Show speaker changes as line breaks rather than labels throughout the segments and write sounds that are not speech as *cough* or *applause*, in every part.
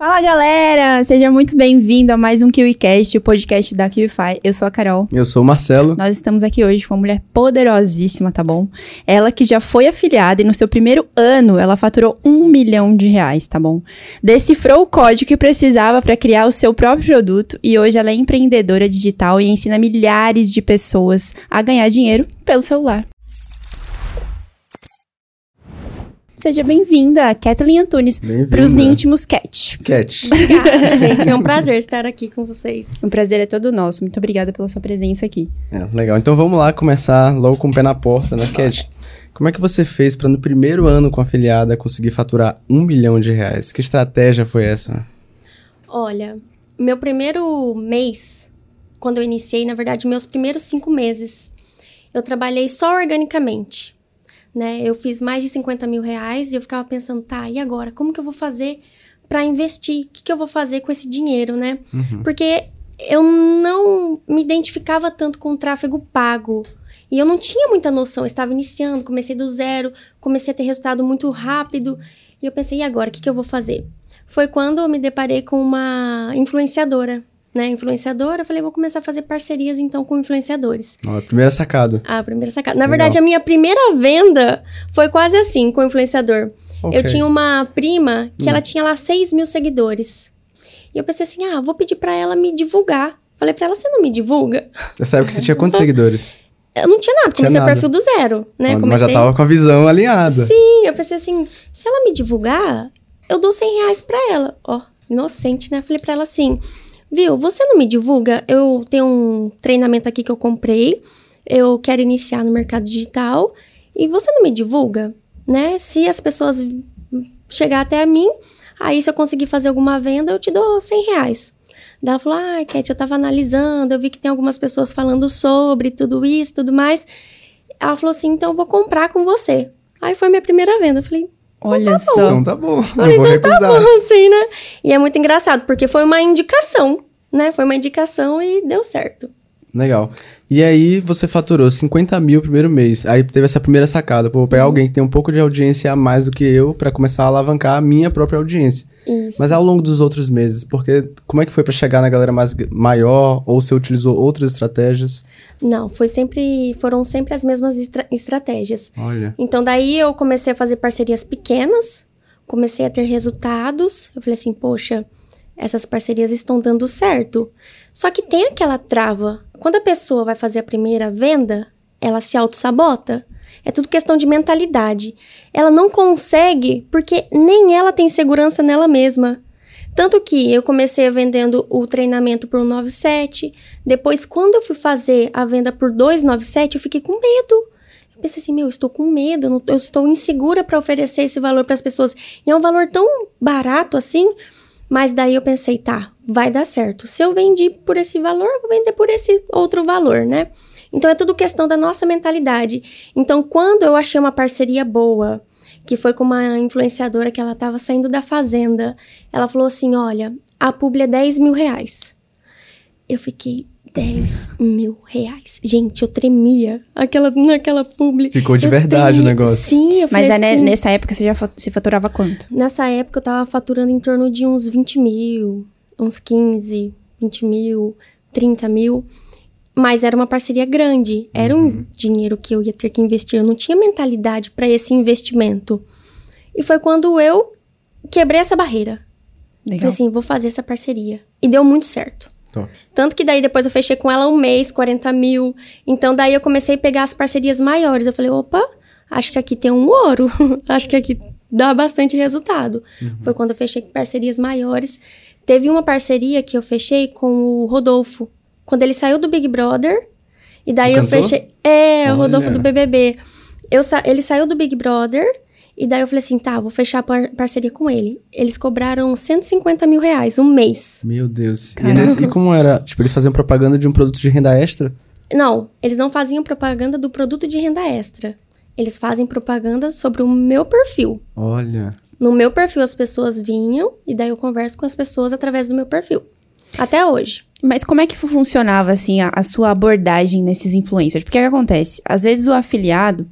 Fala galera, seja muito bem-vindo a mais um KiwiCast, o podcast da KiwiFi. Eu sou a Carol.
Eu sou o Marcelo.
Nós estamos aqui hoje com uma mulher poderosíssima, tá bom? Ela que já foi afiliada e no seu primeiro ano ela faturou um milhão de reais, tá bom? Decifrou o código que precisava para criar o seu próprio produto e hoje ela é empreendedora digital e ensina milhares de pessoas a ganhar dinheiro pelo celular. Seja bem-vinda, Kathleen Antunes, para os íntimos Cat.
Cat.
Obrigada, *laughs* gente. É um prazer estar aqui com vocês.
O prazer é todo nosso. Muito obrigada pela sua presença aqui.
É, legal. Então vamos lá começar logo com o pé na porta, né, Cat? Como é que você fez para no primeiro ano com a afiliada conseguir faturar um milhão de reais? Que estratégia foi essa?
Olha, meu primeiro mês, quando eu iniciei, na verdade, meus primeiros cinco meses, eu trabalhei só organicamente né? Eu fiz mais de 50 mil reais e eu ficava pensando, tá, e agora? Como que eu vou fazer para investir? O que, que eu vou fazer com esse dinheiro, né? Uhum. Porque eu não me identificava tanto com o tráfego pago. E eu não tinha muita noção, eu estava iniciando, comecei do zero, comecei a ter resultado muito rápido. E eu pensei, e agora? O que, que eu vou fazer? Foi quando eu me deparei com uma influenciadora né, influenciadora, eu falei, vou começar a fazer parcerias então com influenciadores.
a primeira sacada.
A primeira sacada. Na Legal. verdade, a minha primeira venda foi quase assim, com o influenciador. Okay. Eu tinha uma prima que hum. ela tinha lá 6 mil seguidores. E eu pensei assim, ah, vou pedir para ela me divulgar. Falei para ela, você não me divulga?
Nessa época você tinha quantos *laughs* seguidores?
Eu não tinha nada, comecei tinha nada. o perfil do zero, né?
Mas,
comecei...
já tava com a visão alinhada.
Sim, eu pensei assim, se ela me divulgar, eu dou 100 reais pra ela. Ó, inocente, né? Falei pra ela assim, Viu, você não me divulga? Eu tenho um treinamento aqui que eu comprei, eu quero iniciar no mercado digital e você não me divulga, né? Se as pessoas chegar até mim, aí se eu conseguir fazer alguma venda, eu te dou 100 reais. Daí ela falou, ah, Cat, eu tava analisando, eu vi que tem algumas pessoas falando sobre tudo isso, tudo mais. Ela falou assim, então eu vou comprar com você. Aí foi minha primeira venda. Eu falei,
Olha
tá
só.
Então tá bom. Vou
então
recusar.
tá bom, assim, né? E é muito engraçado, porque foi uma indicação, né? Foi uma indicação e deu certo.
Legal. E aí você faturou 50 mil primeiro mês. Aí teve essa primeira sacada. Pô, vou pegar uhum. alguém que tem um pouco de audiência a mais do que eu para começar a alavancar a minha própria audiência.
Isso.
Mas ao longo dos outros meses, porque como é que foi para chegar na galera mais maior ou você utilizou outras estratégias?
Não, foi sempre, foram sempre as mesmas estra estratégias.
Olha.
Então daí eu comecei a fazer parcerias pequenas, comecei a ter resultados. Eu falei assim, poxa, essas parcerias estão dando certo. Só que tem aquela trava. Quando a pessoa vai fazer a primeira venda, ela se auto-sabota. É tudo questão de mentalidade. Ela não consegue porque nem ela tem segurança nela mesma. Tanto que eu comecei vendendo o treinamento por 197, depois quando eu fui fazer a venda por 297, eu fiquei com medo. Eu pensei assim, meu, eu estou com medo, eu estou insegura para oferecer esse valor para as pessoas. E é um valor tão barato assim, mas daí eu pensei, tá, vai dar certo. Se eu vendi por esse valor, vou vender por esse outro valor, né? Então é tudo questão da nossa mentalidade. Então, quando eu achei uma parceria boa, que foi com uma influenciadora que ela estava saindo da fazenda, ela falou assim: olha, a publi é 10 mil reais. Eu fiquei, 10 mil reais. Gente, eu tremia aquela, naquela publi.
Ficou de
eu
verdade
tremia.
o negócio.
Sim, eu falei
Mas
assim,
nessa época você já se faturava quanto?
Nessa época eu tava faturando em torno de uns 20 mil, uns 15, 20 mil, 30 mil. Mas era uma parceria grande. Era uhum. um dinheiro que eu ia ter que investir. Eu não tinha mentalidade para esse investimento. E foi quando eu quebrei essa barreira. Legal. Falei assim, vou fazer essa parceria. E deu muito certo.
Top.
Tanto que daí depois eu fechei com ela um mês, 40 mil. Então daí eu comecei a pegar as parcerias maiores. Eu falei, opa, acho que aqui tem um ouro. *laughs* acho que aqui dá bastante resultado. Uhum. Foi quando eu fechei com parcerias maiores. Teve uma parceria que eu fechei com o Rodolfo. Quando ele saiu do Big Brother. E daí eu fechei. É, Olha. o Rodolfo do BBB. Eu sa... Ele saiu do Big Brother. E daí eu falei assim, tá, vou fechar par parceria com ele. Eles cobraram 150 mil reais um mês.
Meu Deus. E, nesse, e, como era? Tipo, eles faziam propaganda de um produto de renda extra?
Não, eles não faziam propaganda do produto de renda extra. Eles fazem propaganda sobre o meu perfil.
Olha.
No meu perfil as pessoas vinham e daí eu converso com as pessoas através do meu perfil. Até hoje.
Mas como é que funcionava, assim, a, a sua abordagem nesses influencers? Porque o que acontece? Às vezes o afiliado,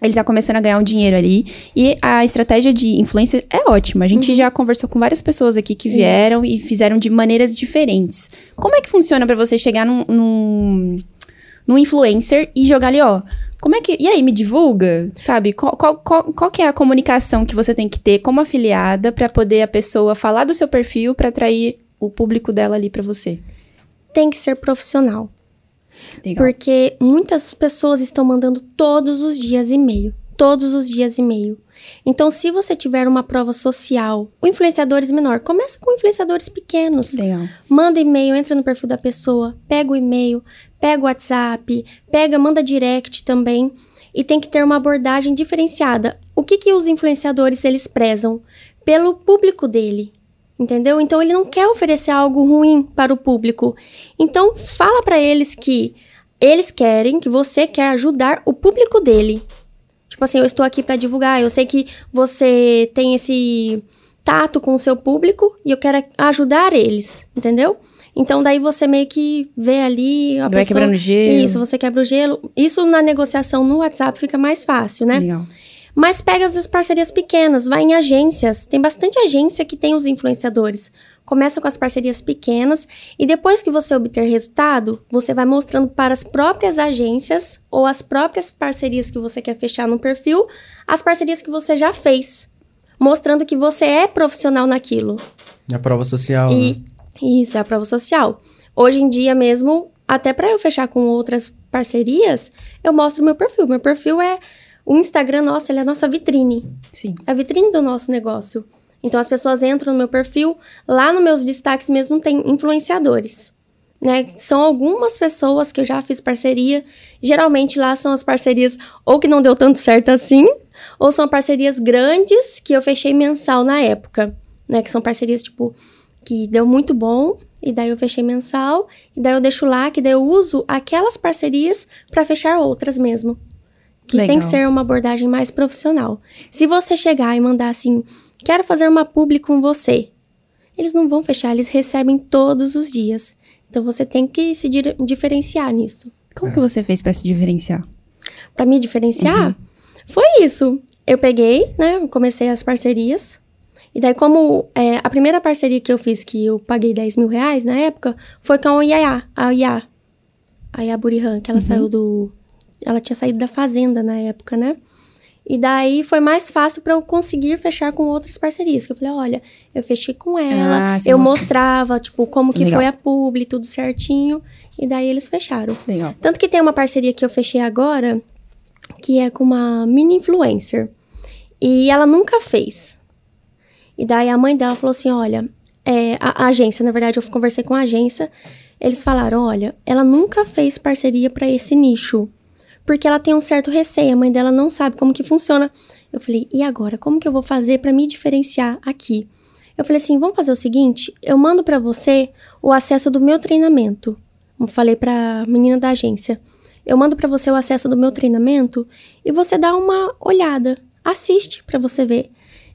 ele tá começando a ganhar um dinheiro ali. E a estratégia de influência é ótima. A gente já conversou com várias pessoas aqui que vieram e fizeram de maneiras diferentes. Como é que funciona pra você chegar num, num, num influencer e jogar ali, ó? Como é que. E aí, me divulga? Sabe? Qual, qual, qual, qual que é a comunicação que você tem que ter como afiliada pra poder a pessoa falar do seu perfil pra atrair o público dela ali pra você?
Tem que ser profissional.
Legal.
Porque muitas pessoas estão mandando todos os dias e-mail. Todos os dias e-mail. Então, se você tiver uma prova social, o influenciadores menor, começa com influenciadores pequenos.
Legal.
Manda e-mail, entra no perfil da pessoa, pega o e-mail, pega o WhatsApp, pega, manda direct também. E tem que ter uma abordagem diferenciada. O que, que os influenciadores eles prezam? Pelo público dele. Entendeu? Então ele não quer oferecer algo ruim para o público. Então fala para eles que eles querem, que você quer ajudar o público dele. Tipo assim, eu estou aqui para divulgar, eu sei que você tem esse tato com o seu público e eu quero ajudar eles, entendeu? Então daí você meio que vê ali a
Vai
pessoa...
quebrando gelo.
Isso, você quebra o gelo. Isso na negociação no WhatsApp fica mais fácil, né?
Legal.
Mas pega as parcerias pequenas, vai em agências. Tem bastante agência que tem os influenciadores. Começa com as parcerias pequenas e depois que você obter resultado, você vai mostrando para as próprias agências ou as próprias parcerias que você quer fechar no perfil, as parcerias que você já fez, mostrando que você é profissional naquilo.
A prova social, né?
E isso é a prova social. Hoje em dia mesmo, até para eu fechar com outras parcerias, eu mostro meu perfil. Meu perfil é o Instagram nosso, ele é a nossa vitrine.
Sim.
É a vitrine do nosso negócio. Então as pessoas entram no meu perfil, lá nos meus destaques mesmo tem influenciadores. Né? São algumas pessoas que eu já fiz parceria. Geralmente lá são as parcerias ou que não deu tanto certo assim, ou são parcerias grandes que eu fechei mensal na época, né? Que são parcerias tipo que deu muito bom e daí eu fechei mensal e daí eu deixo lá que daí eu uso aquelas parcerias para fechar outras mesmo. Que tem
Legal.
que ser uma abordagem mais profissional. Se você chegar e mandar assim, quero fazer uma publi com você, eles não vão fechar, eles recebem todos os dias. Então você tem que se diferenciar nisso.
Como que você fez pra se diferenciar?
Pra me diferenciar, foi isso. Eu peguei, né? Comecei as parcerias. E daí, como é, a primeira parceria que eu fiz, que eu paguei 10 mil reais na época, foi com a Yaya, a Yá. A Yá Burihan, que ela saiu do. Ela tinha saído da fazenda na época, né? E daí foi mais fácil pra eu conseguir fechar com outras parcerias. Que eu falei, olha, eu fechei com ela,
Ah,
eu mostrava, tipo, como que
Legal.
foi a publi, tudo certinho. E daí eles fecharam.
Legal.
Tanto que tem uma parceria que eu fechei agora, que é com uma mini influencer. E ela nunca fez. E daí a mãe dela falou assim: olha, é, a, a agência, na verdade, eu conversei com a agência. Eles falaram: olha, ela nunca fez parceria pra esse nicho. Porque ela tem um certo receio, a mãe dela não sabe como que funciona. Eu falei: e agora? Como que eu vou fazer pra me diferenciar aqui? Eu falei assim: vamos fazer o seguinte: eu mando pra você o acesso do meu treinamento. Eu falei pra menina da agência. Eu mando pra você o acesso do meu treinamento e você dá uma olhada. Assiste pra você ver.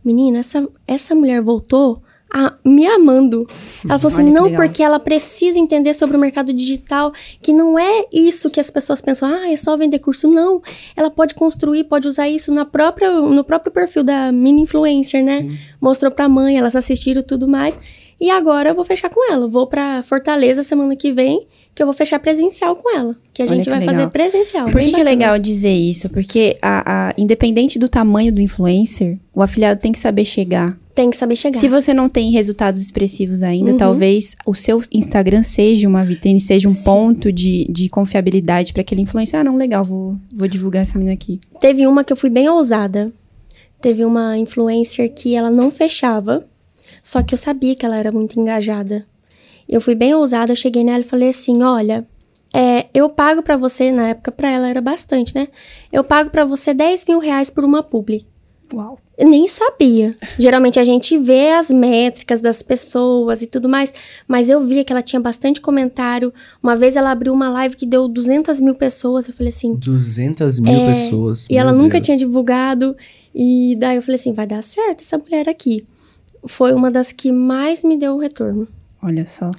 Menina, essa, essa mulher voltou a- me amando. Ela falou assim:
Olha que
não,
legal.
porque ela precisa entender sobre o mercado digital, que não é isso que as pessoas pensam, ah, é só vender curso. Não. Ela pode construir, pode usar isso na própria, no próprio perfil da mini influencer, né? Mostrou pra mãe, elas assistiram tudo mais. E agora eu vou fechar com ela. Vou pra Fortaleza semana que vem, que eu vou fechar presencial com ela. Que a
Olha
gente
que
vai
legal.
fazer presencial.
Por que, que é legal dizer isso? Porque, a, a- independente do tamanho do influencer, o afiliado tem que saber chegar.
Tem que saber chegar.
Se você não tem resultados expressivos ainda,
Uhum.
talvez o seu Instagram seja uma vitrine, seja um ponto de, de confiabilidade para aquele influencer. Ah, não, legal, vou, vou divulgar essa menina aqui.
Teve uma que eu fui bem ousada. Teve uma influencer que ela não fechava, só que eu sabia que ela era muito engajada. Eu fui bem ousada, eu cheguei nela e falei assim: olha, é, eu pago pra você, na época pra ela era bastante, né? Eu pago pra você 10 mil reais por uma publi.
Uau.
Eu nem sabia. Geralmente a gente vê as métricas das pessoas e tudo mais, mas eu via que ela tinha bastante comentário. Uma vez ela abriu uma live que deu 200 mil pessoas. Eu falei assim,
200 mil
É,
pessoas.
e ela
meu
nunca
Deus.
tinha divulgado. E daí eu falei assim: vai dar certo essa mulher aqui. Foi uma das que mais me deu o retorno.
Olha só.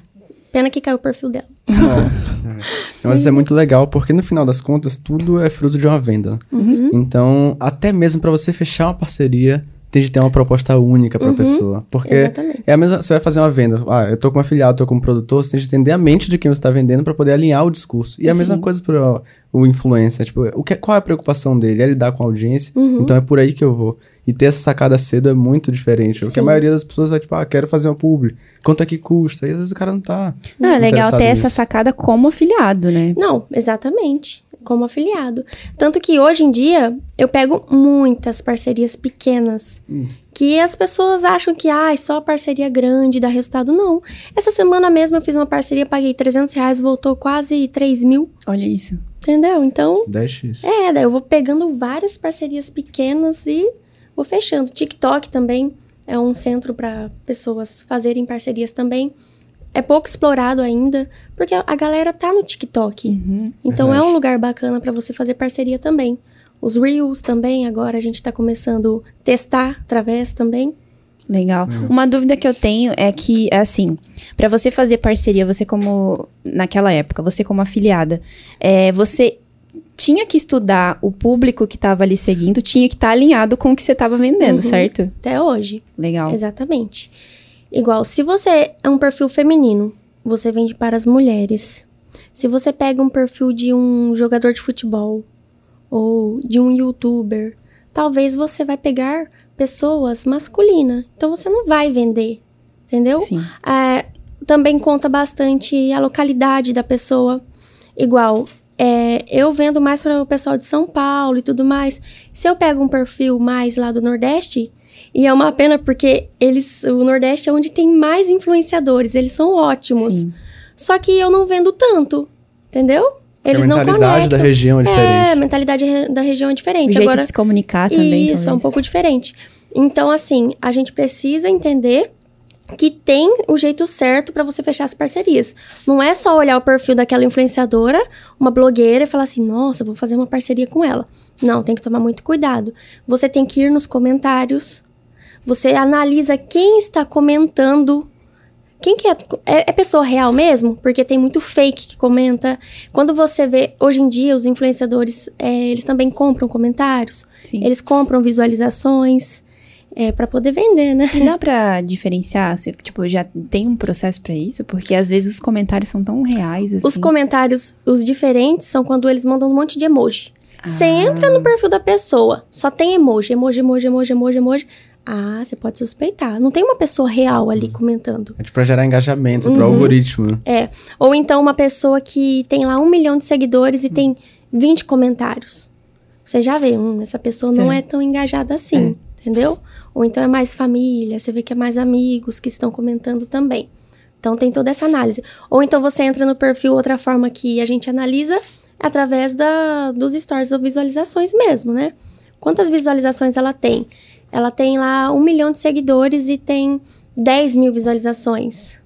Pena que caiu o perfil dela.
Nossa. Mas isso é muito legal, porque no final das contas, tudo é fruto de uma venda.
Uhum.
Então, até mesmo pra você fechar uma parceria, tem de ter uma proposta única pra pessoa. Porque
Uhum. Exatamente.
é a mesma. Você vai fazer uma venda. Ah, eu tô como afiliado, tô como produtor, você tem de entender a mente de quem você tá vendendo pra poder alinhar o discurso. E é a mesma coisa pro o influencer. Tipo, o que, qual é a preocupação dele? É lidar com a audiência.
Uhum.
Então é por aí que eu vou. E ter essa sacada cedo é muito diferente. Porque a
Sim.
maioria das pessoas vai, tipo, ah, quero fazer uma publi. Quanto é que custa? E às vezes o cara não tá.
Não, é legal ter essa
nisso.
sacada como afiliado, né?
Não, exatamente. Como afiliado. Tanto que hoje em dia eu pego muitas parcerias pequenas. Que as pessoas acham que ah, só parceria grande dá resultado. Não. Essa semana mesmo eu fiz uma parceria, paguei 300 reais, voltou quase 3 mil.
Olha isso.
Entendeu? Então,
10x.
é, daí eu vou pegando várias parcerias pequenas e vou fechando. TikTok também é um centro para pessoas fazerem parcerias também. É pouco explorado ainda, porque a galera tá no TikTok.
Uhum.
Então é
Verdade.
um lugar bacana para você fazer parceria também. Os Reels também, agora a gente tá começando a testar através também.
Legal. Uma dúvida que eu tenho é que, é assim, pra você fazer parceria, você como. Naquela época, você como afiliada, é, você tinha que estudar o público que tava ali seguindo, tinha que estar alinhado com o que você tava vendendo,
Uhum.
certo?
Até hoje.
Legal.
Exatamente. Igual, se você é um perfil feminino, você vende para as mulheres. Se você pega um perfil de um jogador de futebol ou de um youtuber, talvez você vai pegar pessoas masculinas. Então você não vai vender, entendeu?
Sim.
É, também conta bastante a localidade da pessoa. Igual, é, eu vendo mais para o pessoal de São Paulo e tudo mais. Se eu pego um perfil mais lá do Nordeste, e é uma pena porque eles, o Nordeste é onde tem mais influenciadores, eles são ótimos.
Sim.
Só que eu não vendo tanto, entendeu? Eles
a
não
mentalidade
conectam.
da região é
É, a
diferente.
mentalidade da região é
O
diferente.
jeito
Agora,
de se comunicar também.
isso, é um
talvez.
pouco diferente. Então, assim, a gente precisa entender que tem o jeito certo pra você fechar as parcerias. Não é só olhar o perfil daquela influenciadora, uma blogueira e falar assim: "Nossa, vou fazer uma parceria com ela". Não, tem que tomar muito cuidado. Você tem que ir nos comentários. Você analisa quem está comentando. Quem que é? É, é pessoa real mesmo? Porque tem muito fake que comenta. Quando você vê, hoje em dia, os influenciadores, é, eles também compram comentários.
Sim.
Eles compram visualizações é, para poder vender, né?
E dá pra diferenciar? Se, tipo, já tem um processo pra isso? Porque às vezes os comentários são tão reais assim.
Os comentários, os diferentes, são quando eles mandam um monte de emoji. Você
Ah.
entra no perfil da pessoa, só tem emoji, emoji, emoji, emoji, emoji, emoji. Ah, você pode suspeitar. Não tem uma pessoa real ali comentando.
É tipo pra gerar engajamento,
Uhum.
pro algoritmo. né?
É. Ou então uma pessoa que tem lá um milhão de seguidores e tem 20 comentários. Você já vê, hum, essa pessoa não
Certo.
é tão engajada assim, entendeu? Ou então é mais família, você vê que é mais amigos que estão comentando também. Então tem toda essa análise. Ou então você entra no perfil, outra forma que a gente analisa é através da, dos stories ou visualizações mesmo, né? Quantas visualizações ela tem? Ela tem lá um milhão de seguidores e tem 10 mil visualizações.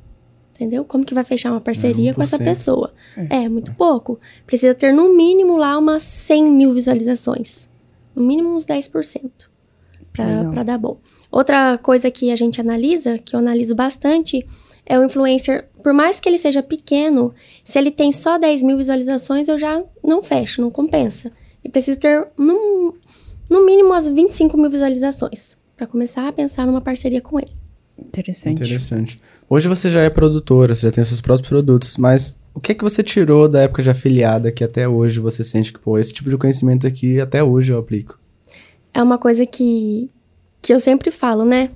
Entendeu? Como que vai fechar uma parceria com essa
1%.
pessoa? É. muito pouco. Precisa ter no mínimo lá umas 100 mil visualizações. No mínimo uns 10%. Pra,
Legal.
pra dar bom. Outra coisa que a gente analisa, que eu analiso bastante, é o influencer. Por mais que ele seja pequeno, se ele tem só 10 mil visualizações, eu já não fecho, não compensa. Ele precisa ter no, no mínimo umas 25 mil visualizações. Pra começar a pensar numa parceria com ele.
Interessante.
Interessante. Hoje você já é produtora, você já tem os seus próprios produtos, mas o que é que você tirou da época de afiliada que até hoje você sente que, pô, esse tipo de conhecimento aqui até hoje eu aplico?
é uma coisa que, que eu sempre falo, né?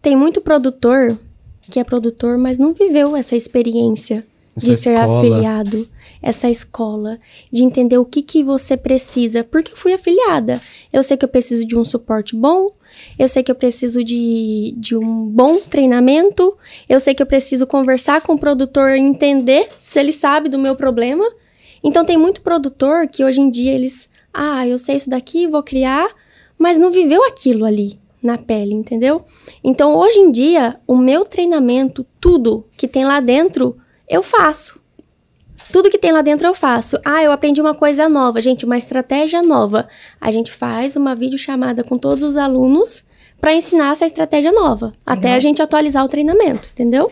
Tem muito produtor que é produtor, mas não viveu essa experiência de ser
escola.
afiliado, essa escola, de entender o que, que você precisa. Porque eu fui afiliada. Eu sei que eu preciso de um suporte bom, eu sei que eu preciso de, de um bom treinamento, eu sei que eu preciso conversar com o produtor e entender se ele sabe do meu problema. Então tem muito produtor que hoje em dia eles, ah, eu sei isso daqui, vou criar, mas não viveu aquilo ali na pele, entendeu? Então hoje em dia, o meu treinamento, tudo que tem lá dentro, eu faço. Tudo que tem lá dentro eu faço. Ah, eu aprendi uma coisa nova, gente, uma estratégia nova. A gente faz uma videochamada com todos os alunos para ensinar essa estratégia nova, até a gente atualizar o treinamento, entendeu?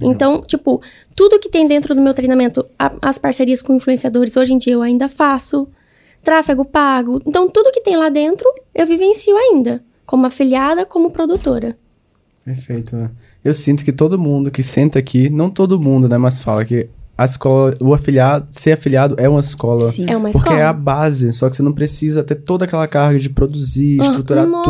Então, tipo, tudo que tem dentro do meu treinamento, a- as parcerias com influenciadores, hoje em dia eu ainda faço. Tráfego pago. Então, tudo que tem lá dentro, eu vivencio ainda. Como afiliada, como produtora.
Perfeito. né? Eu sinto que todo mundo que senta aqui, não todo mundo, né, mas fala que a escola, o afiliado, ser afiliado é uma escola.
Sim.
É uma
Porque
escola.
é a base, só que você não precisa ter toda aquela carga de produzir,
Ah,
estruturar
nossa.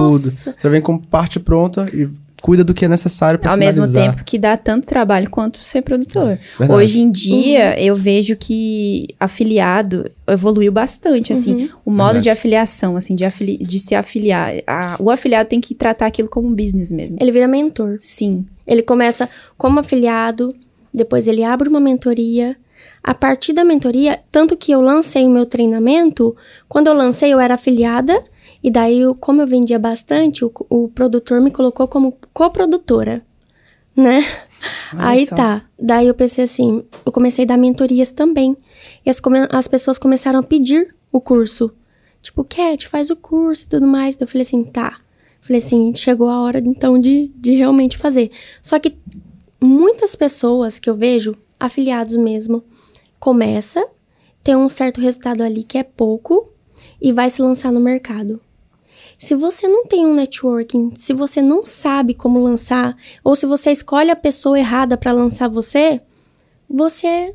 tudo. Você vem com parte pronta e cuida do que é necessário pra
Ao mesmo tempo que dá tanto trabalho quanto ser produtor.
Verdade.
Hoje em dia, eu vejo que afiliado evoluiu bastante, assim, o modo
Verdade.
de afiliação, assim, de, afili de se afiliar. A- o afiliado tem que tratar aquilo como um business mesmo.
Ele vira mentor.
Sim.
Ele começa como afiliado, depois ele abre uma mentoria. A partir da mentoria, tanto que eu lancei o meu treinamento, quando eu lancei eu era afiliada, e daí, como eu vendia bastante, o, o produtor me colocou como coprodutora, né?
Olha *laughs*
Aí
só.
tá. Daí eu pensei assim, eu comecei a dar mentorias também. E as, as pessoas começaram a pedir o curso. Tipo, Cat, faz o curso e tudo mais. Daí eu falei assim, tá. Falei assim, chegou a hora então de, de realmente fazer. Só que muitas pessoas que eu vejo, afiliados mesmo, começa, tem um certo resultado ali que é pouco e vai se lançar no mercado. Se você não tem um networking, se você não sabe como lançar, ou se você escolhe a pessoa errada para lançar você, você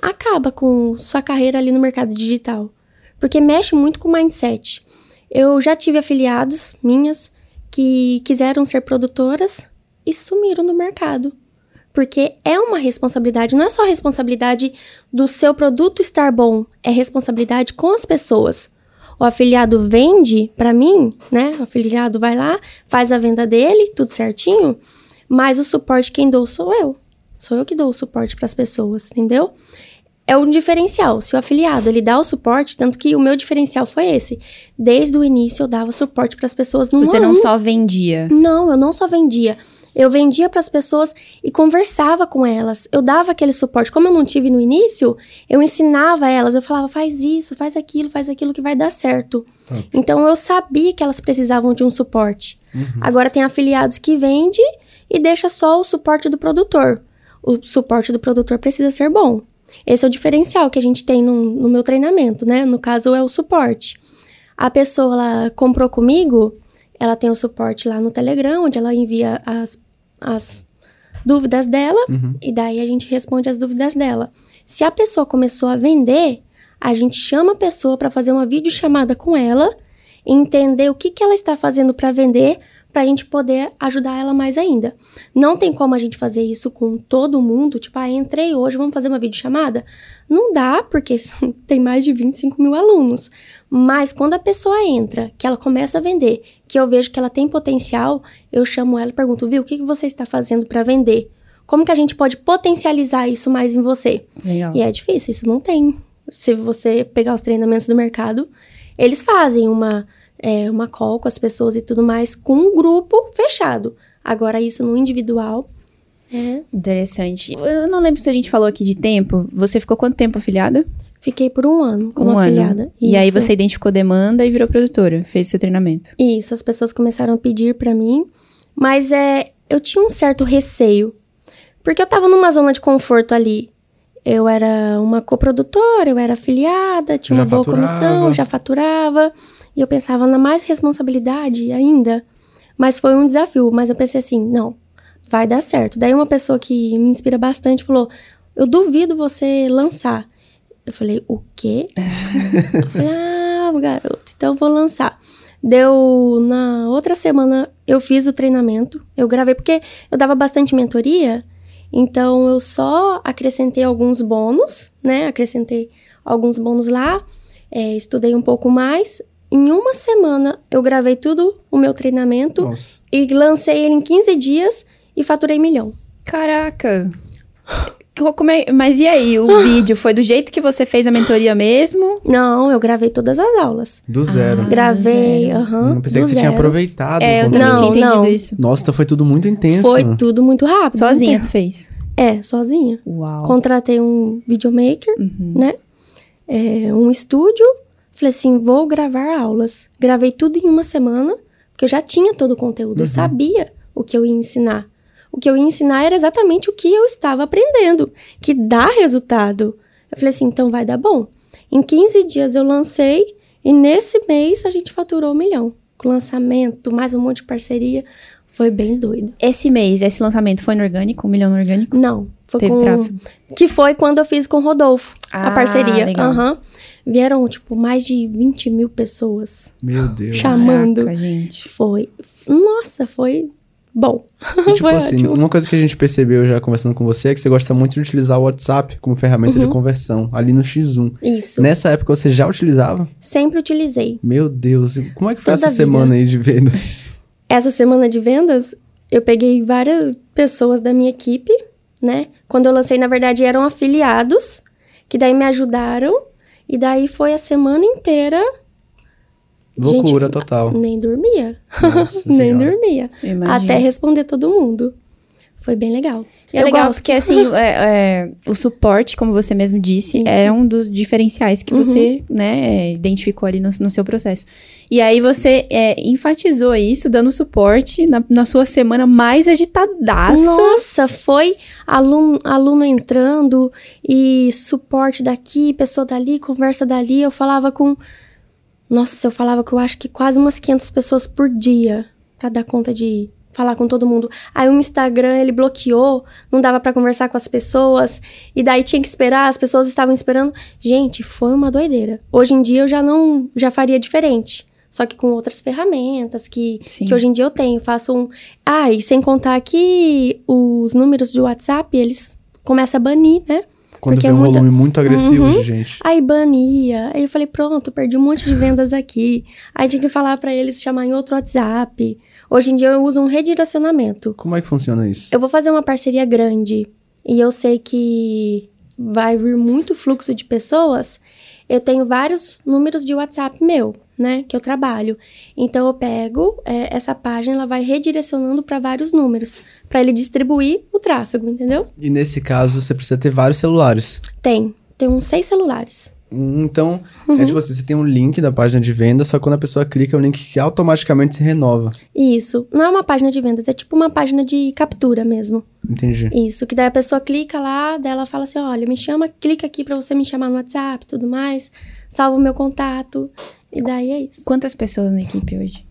acaba com sua carreira ali no mercado digital. Porque mexe muito com o mindset. Eu já tive afiliados minhas que quiseram ser produtoras e sumiram do mercado. Porque é uma responsabilidade, não é só responsabilidade do seu produto estar bom, é responsabilidade com as pessoas. O afiliado vende para mim, né? O afiliado vai lá, faz a venda dele, tudo certinho, mas o suporte quem dou sou eu. Sou eu que dou o suporte para as pessoas, entendeu? É um diferencial. Se o afiliado ele dá o suporte, tanto que o meu diferencial foi esse. Desde o início eu dava suporte para as pessoas no
Você não só vendia.
não, eu não só vendia. Eu vendia para as pessoas e conversava com elas. Eu dava aquele suporte. Como eu não tive no início, eu ensinava elas. Eu falava, faz isso, faz aquilo, faz aquilo que vai dar certo.
Top.
Então eu sabia que elas precisavam de um suporte.
Uhum.
Agora tem afiliados que vende e deixa só o suporte do produtor. O suporte do produtor precisa ser bom. Esse é o diferencial que a gente tem no, no meu treinamento, né? No caso, é o suporte. A pessoa ela comprou comigo, ela tem o suporte lá no Telegram, onde ela envia as, as dúvidas dela, e daí a gente responde as dúvidas dela. Se a pessoa começou a vender, a gente chama a pessoa para fazer uma videochamada com ela, entender o que, que ela está fazendo para vender, para a gente poder ajudar ela mais ainda. Não tem como a gente fazer isso com todo mundo, tipo, ah, entrei hoje, vamos fazer uma videochamada? Não dá, porque *laughs* tem mais de 25 mil alunos. Mas quando a pessoa entra, que ela começa a vender, que eu vejo que ela tem potencial, eu chamo ela e pergunto, viu, o que, que você está fazendo para vender? Como que a gente pode potencializar isso mais em você?
Legal.
E é difícil, isso não tem. Se você pegar os treinamentos do mercado, eles fazem uma, é, uma call com as pessoas e tudo mais, com um grupo fechado. Agora, isso no individual, é,
Interessante. Eu não lembro se a gente falou aqui de tempo. Você ficou quanto tempo afiliada?
Fiquei por um ano como
um
afiliada.
ano. E aí você identificou demanda e virou produtora. Fez seu treinamento.
Isso, as pessoas começaram a pedir pra mim, mas é, eu tinha um certo receio, porque eu tava numa zona de conforto ali. Eu era uma coprodutora, eu era afiliada, tinha
Já
uma boa
faturava.
comissão, já faturava, e eu pensava na mais responsabilidade ainda. Mas foi um desafio, mas eu pensei assim, não, vai dar certo. Daí uma pessoa que me inspira bastante falou: "Eu duvido você lançar". Eu falei: "O quê?" Eu falei, ah, garoto, então eu vou lançar. Deu na outra semana eu fiz o treinamento, eu gravei porque eu dava bastante mentoria, então eu só acrescentei alguns bônus, né? Acrescentei alguns bônus lá, é, estudei um pouco mais. Em uma semana eu gravei tudo o meu treinamento
Nossa.
e lancei ele em 15 dias e faturei milhão.
Caraca! Co- como é- Mas e aí, o *laughs* vídeo foi do jeito que você fez a mentoria mesmo?
Não, eu gravei todas as aulas.
Do zero.
Ah,
Gravei, aham.
Hum, pensei que você tinha
zero.
aproveitado.
É, eu também
Não,
tinha entendido
não.
isso.
Nossa, então foi tudo muito intenso.
Foi tudo muito rápido.
Sozinha
não
tu fez?
É, sozinha.
Uau.
Contratei um videomaker,
Uhum.
né? É, um estúdio. Falei assim, vou gravar aulas. Gravei tudo em uma semana, porque eu já tinha todo o conteúdo. Eu sabia o que eu ia ensinar. O que eu ia ensinar era exatamente o que eu estava aprendendo, que dá resultado. Eu falei assim, então vai dar bom. Em 15 dias eu lancei e nesse mês a gente faturou um milhão. Com lançamento, mais um monte de parceria. Foi bem doido.
Esse mês, esse lançamento foi no orgânico? Um milhão no orgânico?
Não, foi
Teve
com...
tráfego.
Que foi quando eu fiz com o Rodolfo,
Ah,
a parceria.
legal.
Aham. Vieram, tipo, mais de 20 mil pessoas.
Meu Deus.
Chamando.
Caraca, gente.
Foi. Nossa, foi bom.
E, tipo *laughs* assim,
ótimo.
uma coisa que a gente percebeu já conversando com você é que você gosta muito de utilizar o WhatsApp como ferramenta
Uhum.
de conversão, ali no X1.
Isso.
Nessa época você já utilizava?
Sempre utilizei.
Meu Deus, como é que foi
Toda
essa semana aí de venda?
Essa semana de vendas, eu peguei várias pessoas da minha equipe, né? Quando eu lancei, na verdade, eram afiliados, que daí me ajudaram. E daí foi a semana inteira.
Loucura
Gente,
total.
Nem dormia.
Nossa *laughs*
nem dormia.
Eu imagino.
Até responder todo mundo. Foi bem legal.
E é
Eu
legal,
gosto.
porque assim, *laughs* é, é, o suporte, como você mesmo disse,
Isso.
era um dos diferenciais que você, né, é, identificou ali no, no seu processo. E aí você é, enfatizou isso, dando suporte na, na sua semana mais agitadaça.
Nossa, foi aluno, aluno entrando e suporte daqui, pessoa dali, conversa dali. Eu falava com. Nossa, eu falava que eu acho que quase umas 500 pessoas por dia pra dar conta de falar com todo mundo. Aí o Instagram ele bloqueou, não dava pra conversar com as pessoas e daí tinha que esperar, as pessoas estavam esperando. Gente, foi uma doideira. Hoje em dia eu já não, já faria diferente. Só que com outras ferramentas que,
Sim.
que hoje em dia eu tenho. Faço um. Ah, e sem contar que os números de WhatsApp, eles começam a banir, né?
Quando
Porque
vem um
é muita-
volume muito agressivo
Uhum.
de gente.
Aí bania. Aí eu falei, pronto, perdi um monte de vendas aqui. Aí tinha que falar pra eles chamar em outro WhatsApp. Hoje em dia eu uso um redirecionamento.
Como é que funciona isso?
Eu vou fazer uma parceria grande e eu sei que vai vir muito fluxo de pessoas. Eu tenho vários números de WhatsApp meu, né? Que eu trabalho. Então eu pego é, essa página, ela vai redirecionando para vários números, para ele distribuir o tráfego, entendeu?
E nesse caso você precisa ter vários celulares.
Tem, tem uns seis celulares.
Hum, Então,
Uhum.
é tipo assim, você tem um link da página de venda, só que quando a pessoa clica, é um link que automaticamente se renova.
Isso. Não é uma página de vendas, é tipo uma página de captura mesmo.
Entendi.
Isso, que daí a pessoa clica lá, daí ela fala assim: olha, me chama, clica aqui pra você me chamar no WhatsApp tudo mais, salva o meu contato. E daí é isso.
Quantas pessoas na equipe hoje?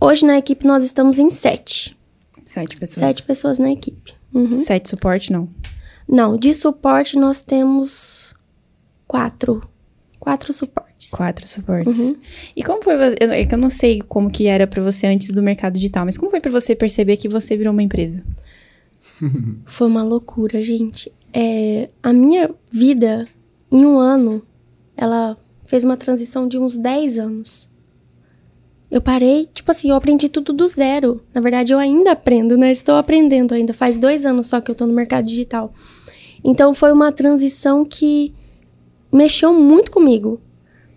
Hoje na equipe nós estamos em sete.
Sete pessoas.
Sete pessoas na equipe. Uhum.
Sete suporte, não.
Não, de suporte nós temos quatro. Quatro suportes.
Quatro suportes.
Uhum.
E como foi você? eu- É que eu não sei como que era pra você antes do mercado digital, mas como foi pra você perceber que você virou uma empresa? *laughs*
Foi uma loucura, gente. É, a minha vida, em um ano, ela fez uma transição de uns 10 anos. Eu parei, tipo assim, eu aprendi tudo do zero. Na verdade, eu ainda aprendo, né? Estou aprendendo ainda. Faz dois anos só que eu tô no mercado digital. Então, foi uma transição que mexeu muito comigo.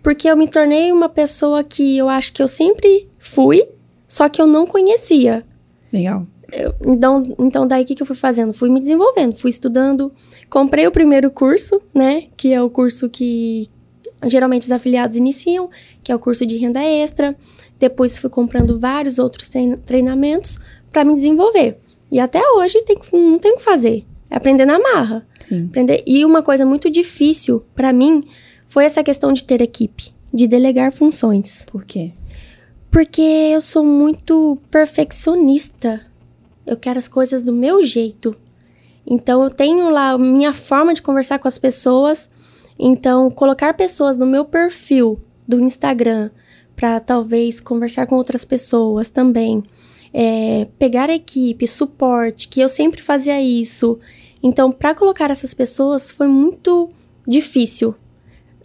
Porque eu me tornei uma pessoa que eu acho que eu sempre fui, só que eu não conhecia.
Legal.
Eu- então, então daí o que, que eu fui fazendo? Fui me desenvolvendo, fui estudando. Comprei o primeiro curso, né? Que é o curso que geralmente os afiliados iniciam, que é o curso de renda extra. Depois fui comprando vários outros trein- treinamentos para me desenvolver. E até hoje tem, não tem o que fazer. É aprender na marra.
Sim.
Aprender. E uma coisa muito difícil para mim foi essa questão de ter equipe, de delegar funções.
Por quê?
Porque eu sou muito perfeccionista. Eu quero as coisas do meu jeito. Então eu tenho lá a minha forma de conversar com as pessoas. Então colocar pessoas no meu perfil do Instagram para talvez conversar com outras pessoas também. É, pegar equipe, suporte, que eu sempre fazia isso. Então, para colocar essas pessoas foi muito difícil.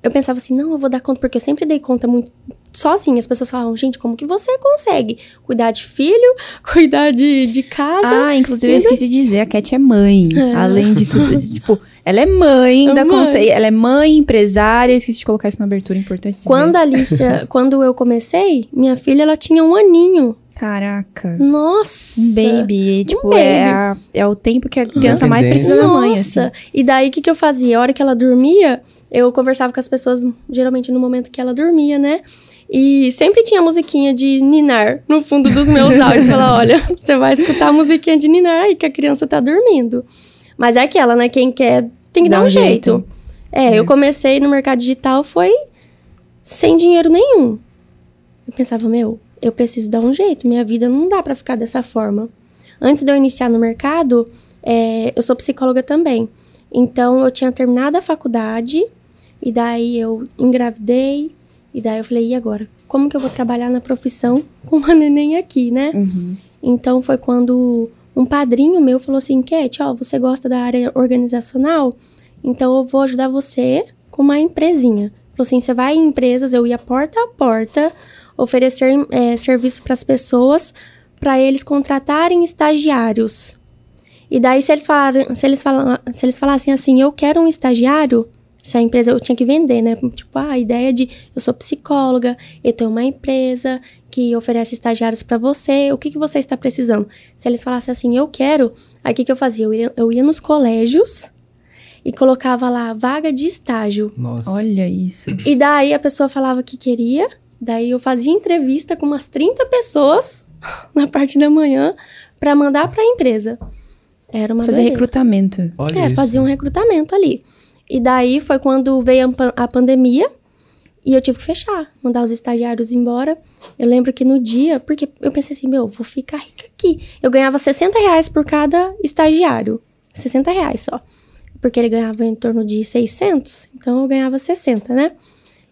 Eu pensava assim, não, eu vou dar conta, porque eu sempre dei conta muito sozinha. As pessoas falavam, gente, como que você consegue cuidar de filho, *laughs* cuidar de, de casa?
Ah, inclusive eu esqueci de dizer, a Cat é mãe.
É.
Além de tudo. *laughs* tipo, ela é mãe
É
da
mãe.
Conce... Ela é mãe, empresária. Esqueci de colocar isso na abertura, importante dizer.
Quando a Alicia, *laughs* quando eu comecei, minha filha, ela tinha um aninho.
Caraca.
Nossa!
Um baby. E, tipo,
baby.
É, a- é o tempo que a criança mais precisa da mãe,
Nossa!
assim.
E daí, o que, que eu fazia? A hora que ela dormia, eu conversava com as pessoas, geralmente no momento que ela dormia, né? E sempre tinha musiquinha de ninar no fundo dos meus *laughs* áudios. Falar, olha, você vai escutar a musiquinha de ninar aí que a criança tá dormindo. Mas é aquela, né? Quem quer tem que
Dá
dar um jeito.
jeito.
É, eu comecei no mercado digital foi sem dinheiro nenhum. Eu pensava, meu, eu preciso dar um jeito. Minha vida não dá pra ficar dessa forma. Antes de eu iniciar no mercado, é, eu sou psicóloga também. Então, eu tinha terminado a faculdade, e daí eu engravidei, e daí eu falei, e agora? Como que eu vou trabalhar na profissão com uma neném aqui, né? Então, foi quando um padrinho meu falou assim, Cat, ó, você gosta da área organizacional? Então, eu vou ajudar você com uma empresinha. Falou assim, você vai em empresas, eu ia porta a porta, oferecer é, serviço para as pessoas, para eles contratarem estagiários. E daí, se eles, falarem, se, eles falam, se eles falassem assim, eu quero um estagiário, se a empresa eu tinha que vender, né? Tipo, ah, a ideia de eu sou psicóloga, eu tenho uma empresa que oferece estagiários para você, o que, que você está precisando? Se eles falassem assim, eu quero, aí o que, que eu fazia? Eu ia, eu ia nos colégios e colocava lá vaga de estágio.
Nossa.
Olha isso.
E daí a pessoa falava que queria, daí eu fazia entrevista com umas 30 pessoas *laughs* na parte da manhã para mandar para a empresa. Era uma
Fazer
doideira.
recrutamento.
Olha
É,
isso.
fazia um recrutamento ali. E daí foi quando veio a, pan- a pandemia e eu tive que fechar, mandar os estagiários embora. Eu lembro que no dia, porque eu pensei assim, meu, vou ficar rica aqui. Eu ganhava 60 reais por cada estagiário. 60 reais só. Porque ele ganhava em torno de 600, então eu ganhava 60, né?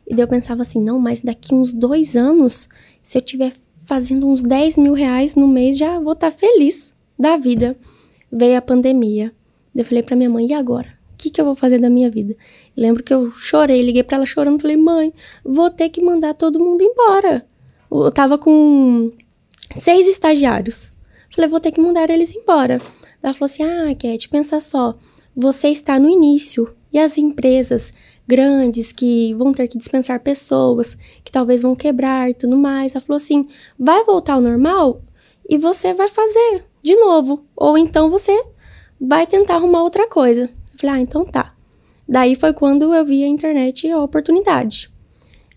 E daí eu pensava assim, não, mas daqui uns dois anos, se eu tiver fazendo uns 10 mil reais no mês, já vou estar feliz da vida. Veio a pandemia. Eu falei pra minha mãe, e agora? Que, que eu vou fazer da minha vida? Lembro que eu chorei, liguei pra ela chorando, falei, mãe, vou ter que mandar todo mundo embora. Eu tava com seis estagiários. Falei, vou ter que mandar eles embora. Ela falou assim, ah, Cat, pensa só, você está no início e as empresas grandes que vão ter que dispensar pessoas, que talvez vão quebrar e tudo mais. Ela falou assim, vai voltar ao normal e você vai fazer de novo. Ou então você vai tentar arrumar outra coisa. Eu falei, ah, então tá. Daí foi quando eu vi a internet e a oportunidade.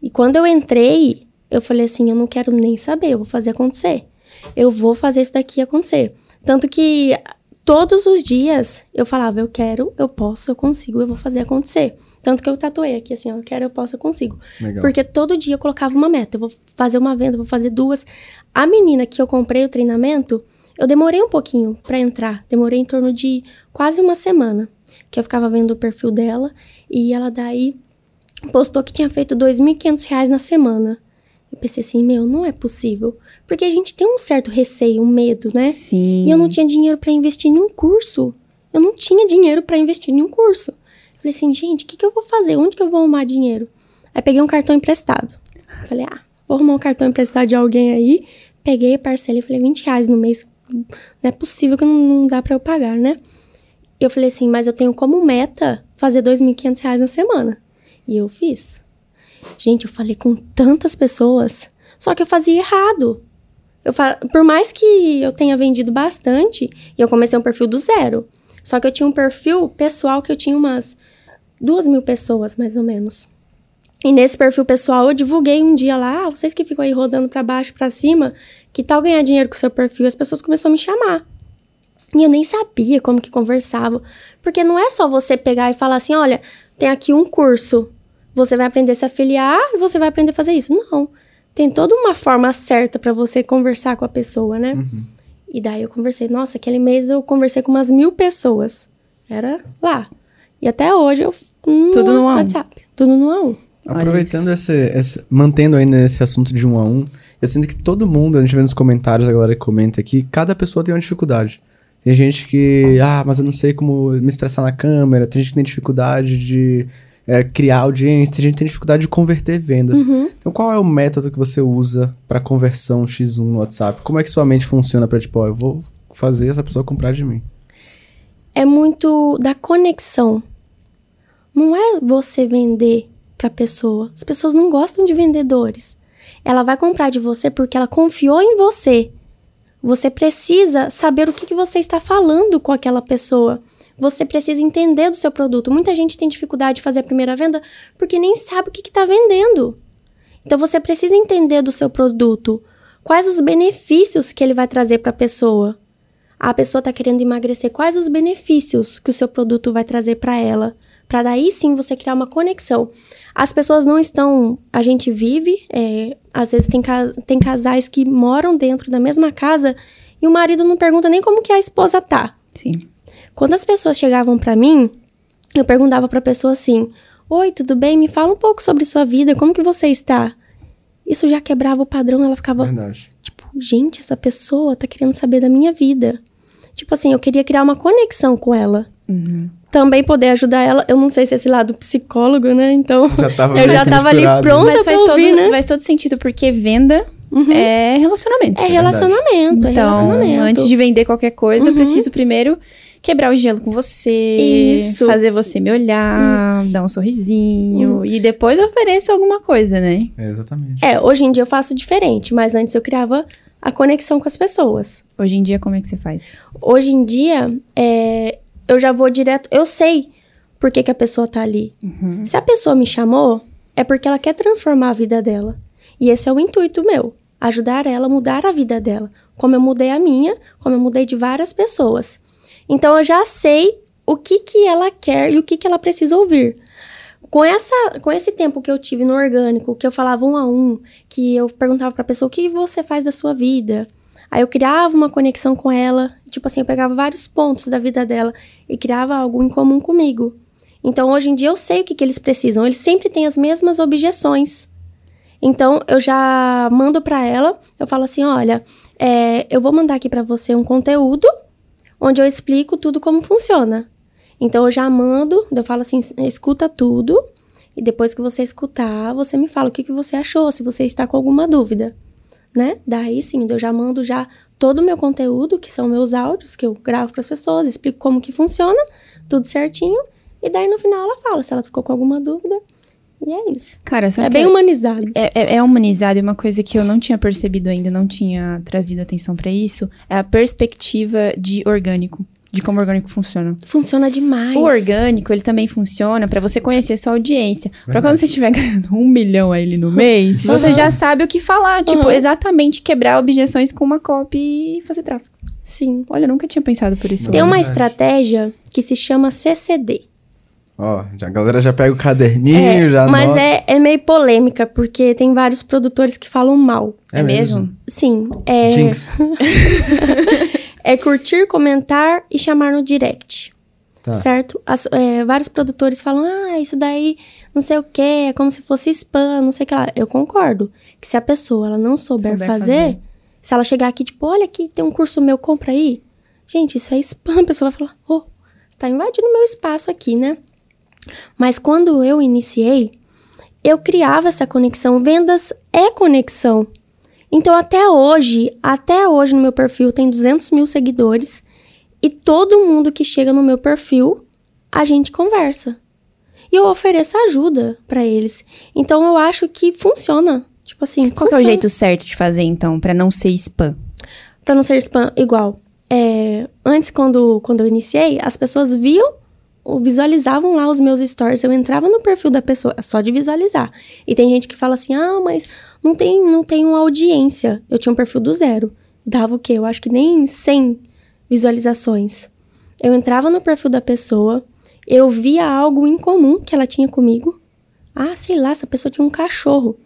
E quando eu entrei, eu falei assim, eu não quero nem saber, eu vou fazer acontecer. Eu vou fazer isso daqui acontecer. Tanto que todos os dias eu falava, eu quero, eu posso, eu consigo, eu vou fazer acontecer. Tanto que eu tatuei aqui assim, eu quero, eu posso, eu consigo.
Legal.
Porque todo dia eu colocava uma meta. Eu vou fazer uma venda, eu vou fazer duas. A menina que eu comprei o treinamento, eu demorei um pouquinho pra entrar. Demorei em torno de quase uma semana. Que eu ficava vendo o perfil dela e ela daí postou que tinha feito 2.500 reais na semana. Eu pensei assim, meu, não é possível. Porque a gente tem um certo receio, um medo, né?
Sim.
E eu não tinha dinheiro pra investir em um curso. Eu não tinha dinheiro pra investir em um curso. Falei assim, gente, o que, que eu vou fazer? Onde que eu vou arrumar dinheiro? Aí peguei um cartão emprestado. Falei, ah, vou arrumar um cartão emprestado de alguém aí. Peguei, parcelei, falei, 20 reais no mês. Não é possível que não, não dá pra eu pagar, né? Eu falei assim, mas eu tenho como meta fazer 2.500 reais na semana. E eu fiz. Gente, eu falei com tantas pessoas, só que eu fazia errado. Eu fa... Por mais que eu tenha vendido bastante, eu comecei um perfil do zero. Só que eu tinha um perfil pessoal que eu tinha umas duas mil pessoas, mais ou menos. E nesse perfil pessoal eu divulguei um dia lá, ah, vocês que ficam aí rodando pra baixo, pra cima, que tal ganhar dinheiro com seu perfil? As pessoas começaram a me chamar. E eu nem sabia como que conversava. Porque não é só você pegar e falar assim, olha, tem aqui um curso. Você vai aprender a se afiliar e você vai aprender a fazer isso. Não. Tem toda uma forma certa pra você conversar com a pessoa, né? E daí eu conversei. Nossa, aquele mês eu conversei com umas mil pessoas. Era lá. E até hoje eu.
Tudo no A1.
WhatsApp. Tudo no A1.
Aproveitando esse, esse- Mantendo ainda esse assunto de um a um, eu sinto que todo mundo, a gente vê nos comentários, a galera que comenta aqui, cada pessoa tem uma dificuldade. Tem gente que, ah, mas eu não sei como me expressar na câmera, tem gente que tem dificuldade de é, criar audiência, tem gente que tem dificuldade de converter venda. Então, qual é o método que você usa para conversão X1 no WhatsApp? Como é que sua mente funciona para tipo, ó, eu vou fazer essa pessoa comprar de mim?
é muito da conexão. Não é você vender pra pessoa. As pessoas não gostam de vendedores. Ela vai comprar de você porque ela confiou em você. Você precisa saber o que, que você está falando com aquela pessoa. Você precisa entender do seu produto. Muita gente tem dificuldade de fazer a primeira venda porque nem sabe o que está vendendo. Então você precisa entender do seu produto. Quais os benefícios que ele vai trazer para a pessoa? A pessoa está querendo emagrecer, quais os benefícios que o seu produto vai trazer para ela? Para daí sim você criar uma conexão. As pessoas não estão. A gente vive, é, às vezes tem, tem casais que moram dentro da mesma casa e o marido não pergunta nem como que a esposa tá.
Sim.
Quando as pessoas chegavam para mim, eu perguntava para a pessoa assim: "Oi, tudo bem? Me fala um pouco sobre sua vida, como que você está?" Isso já quebrava o padrão, ela ficava
Verdade.
tipo, gente, essa pessoa tá querendo saber da minha vida. Tipo assim, eu queria criar uma conexão com ela.
Uhum.
Também poder ajudar ela. Eu não sei se esse lado psicólogo, né? Então,
Já tava *laughs*
eu já
bem
tava ali
misturado.
pronta
Mas
pra
faz todo,
ouvir, né?
faz todo sentido, porque venda é relacionamento.
É relacionamento, é
Então,
relacionamento. Uhum.
antes de vender qualquer coisa, eu preciso primeiro quebrar o gelo com você,
Isso.
fazer você me olhar, dar um sorrisinho e depois ofereço alguma coisa, né?
É, exatamente.
É, hoje em dia eu faço diferente, mas antes eu criava a conexão com as pessoas.
Hoje em dia, como é que você faz?
Hoje em dia, é, eu já vou direto. Eu sei por que, que a pessoa tá ali. Se a pessoa me chamou, é porque ela quer transformar a vida dela. E esse é o intuito meu: ajudar ela a mudar a vida dela. Como eu mudei a minha, como eu mudei de várias pessoas. Então eu já sei o que, que ela quer e o que, que ela precisa ouvir. Com, essa, com esse tempo que eu tive no orgânico, que eu falava um a um, que eu perguntava pra pessoa o que você faz da sua vida, Aí eu criava uma conexão com ela, tipo assim, eu pegava vários pontos da vida dela e criava algo em comum comigo. Então hoje em dia eu sei o que, que eles precisam, eles sempre têm as mesmas objeções. Então eu já mando pra ela, eu falo assim: olha, é, eu vou mandar aqui pra você um conteúdo onde eu explico tudo como funciona. Então eu já mando, eu falo assim: escuta tudo, e depois que você escutar, você me fala o que, que você achou, se você está com alguma dúvida né? Daí sim, eu já mando já todo o meu conteúdo, que são meus áudios, que eu gravo para as pessoas, explico como que funciona, tudo certinho. E daí no final ela fala se ela ficou com alguma dúvida. E é isso.
Cara, sabe
é bem humanizado.
é, é, é humanizado e uma coisa que eu não tinha percebido ainda, não tinha trazido atenção pra isso, é a perspectiva de orgânico, de como o orgânico funciona.
Funciona demais.
O orgânico, ele também funciona pra você conhecer sua audiência. Pra quando você estiver ganhando um milhão aí no *laughs* mês, você
Uhum.
já sabe o que falar. Tipo,
Uhum.
exatamente quebrar objeções com uma copy e fazer tráfego.
Sim.
Olha, eu nunca tinha pensado por isso.
Tem uma
verdade.
estratégia que se chama CCD.
Ó, já, a galera já pega o caderninho, já
mas é, é meio polêmica, porque tem vários produtores que falam mal.
É mesmo?
Sim. É,
Jinx. *laughs*
é curtir, comentar e chamar no direct.
Tá.
Certo? As- é, vários produtores falam, ah, isso daí não sei o que, é como se fosse spam, não sei o que lá. Eu concordo que se a pessoa ela não souber,
Souber
fazer,
fazer.
se ela chegar aqui, tipo, olha aqui, tem um curso meu, compra aí. Gente, isso é spam. A pessoa vai falar, oh, tá invadindo meu espaço aqui, né? Mas quando eu iniciei, eu criava essa conexão. Vendas é conexão. Então, até hoje, até hoje no meu perfil tem 200 mil seguidores. E todo mundo que chega no meu perfil, a gente conversa. E eu ofereço ajuda pra eles. Então, eu acho que funciona. Tipo assim,
Qual é o jeito certo de fazer, então, pra não ser spam?
Pra não ser spam igual. É, antes, quando, quando eu iniciei, as pessoas viam visualizavam lá os meus stories. Eu entrava no perfil da pessoa, só de visualizar. E tem gente que fala assim: ah, mas não tem, não uma audiência. Eu tinha um perfil do zero. Dava o quê? Eu acho que nem 100 visualizações. Eu entrava no perfil da pessoa, eu via algo em comum que ela tinha comigo. Ah, sei lá, essa pessoa tinha um cachorro.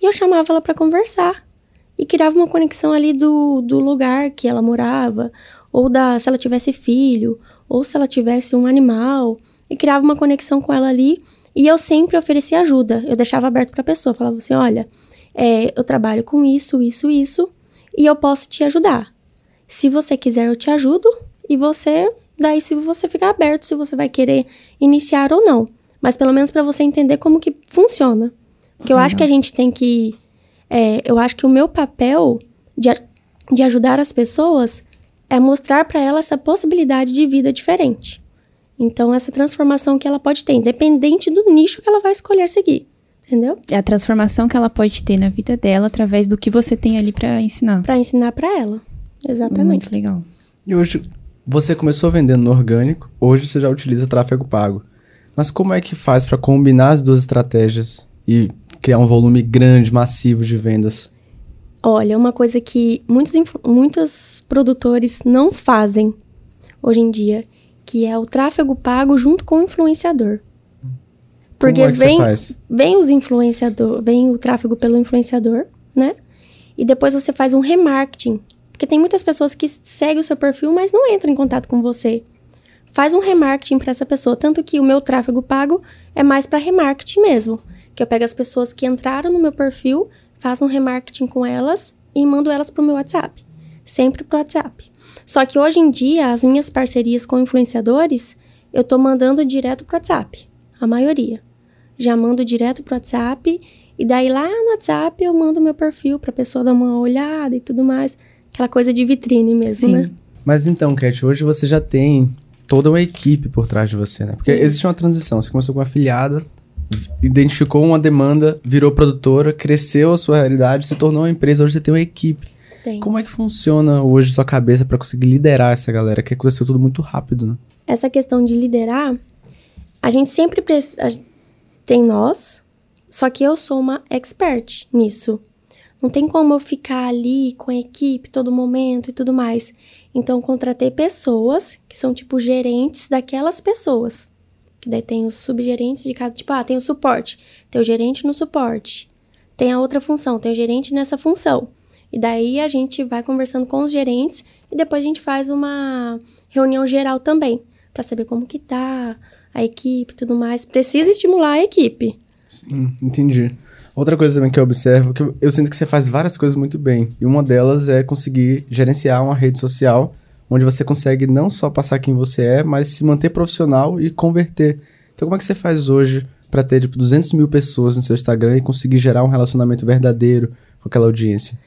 E eu chamava ela pra conversar e criava uma conexão ali do, do lugar que ela morava, ou da se ela tivesse filho, ou se ela tivesse um animal, e criava uma conexão com ela ali. E eu sempre oferecia ajuda. Eu deixava aberto para a pessoa, falava assim: olha, é, eu trabalho com isso, isso, isso, e eu posso te ajudar. Se você quiser, eu te ajudo, e você, daí se você ficar aberto, se você vai querer iniciar ou não. Mas pelo menos para você entender como que funciona. Porque eu acho que a gente tem que é, eu acho que o meu papel de, de ajudar as pessoas é mostrar para ela essa possibilidade de vida diferente. Então, essa transformação que ela pode ter, independente do nicho que ela vai escolher seguir. Entendeu?
É a transformação que ela pode ter na vida dela através do que você tem ali pra ensinar.
Para ensinar para ela. Exatamente.
Muito legal.
E hoje, você começou vendendo no orgânico, hoje você já utiliza tráfego pago. Mas como é que faz pra combinar as duas estratégias e criar um volume grande, massivo de vendas?
Olha, uma coisa que muitos, muitos produtores não fazem hoje em dia, que é o tráfego pago junto com o influenciador. Porque
Como é
vem, vem os influenciador, vem o tráfego pelo influenciador, né? E depois você faz um remarketing. Porque tem muitas pessoas que seguem o seu perfil, mas não entram em contato com você. Faz um remarketing para essa pessoa, tanto que o meu tráfego pago é mais para remarketing mesmo, que eu pego as pessoas que entraram no meu perfil, faço um remarketing com elas e mando elas pro meu WhatsApp, sempre pro WhatsApp. Só que hoje em dia as minhas parcerias com influenciadores, eu tô mandando direto pro WhatsApp, a maioria já mando direto pro WhatsApp. E daí lá no WhatsApp eu mando meu perfil pra pessoa dar uma olhada e tudo mais. Aquela coisa de vitrine mesmo,
Sim.
né?
Mas então, Cat, hoje você já tem toda uma equipe por trás de você, né? Porque
Isso.
existe uma transição. Você começou com uma afiliada, identificou uma demanda, virou produtora, cresceu a sua realidade, se tornou uma empresa, hoje você tem uma equipe.
Tem.
Como é que funciona hoje sua cabeça pra conseguir liderar essa galera? Que aconteceu tudo muito rápido, né?
Essa questão de liderar, a gente sempre precisa. Tem nós, só que eu sou uma expert nisso. Não tem como eu ficar ali com a equipe todo momento e tudo mais. Então, contratei pessoas que são tipo gerentes daquelas pessoas. Que daí tem os subgerentes de cada. Tipo, ah, tem o suporte. Tem o gerente no suporte. Tem a outra função, tem o gerente nessa função. E daí a gente vai conversando com os gerentes e depois a gente faz uma reunião geral também, Pra saber como que tá a equipe e tudo mais. Precisa estimular a equipe.
Sim, entendi. Outra coisa também que eu observo, que eu, eu sinto que você faz várias coisas muito bem. E uma delas é conseguir gerenciar uma rede social onde você consegue não só passar quem você é, mas se manter profissional e converter. Então, como é que você faz hoje pra ter, tipo, 200 mil pessoas no seu Instagram e conseguir gerar um relacionamento verdadeiro com aquela audiência?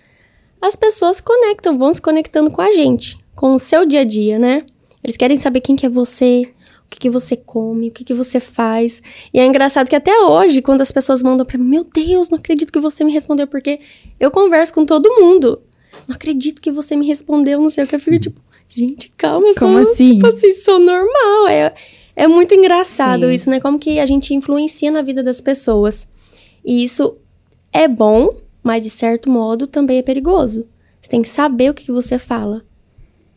As pessoas conectam, vão se conectando com a gente, com o seu dia a dia, né? Eles querem saber quem que é você, o que, que você come, o que, que você faz. E é engraçado que até hoje, quando as pessoas mandam pra mim, meu Deus, não acredito que você me respondeu, porque eu converso com todo mundo. Não acredito que você me respondeu, não sei o que. Eu fico tipo, gente, calma, eu
Como
sou,
assim?
tipo assim, sou normal. É, é muito engraçado
Sim.
isso, né? Como que a gente influencia na vida das pessoas. E isso é bom, mas de certo modo também é perigoso. Você tem que saber o que que você fala.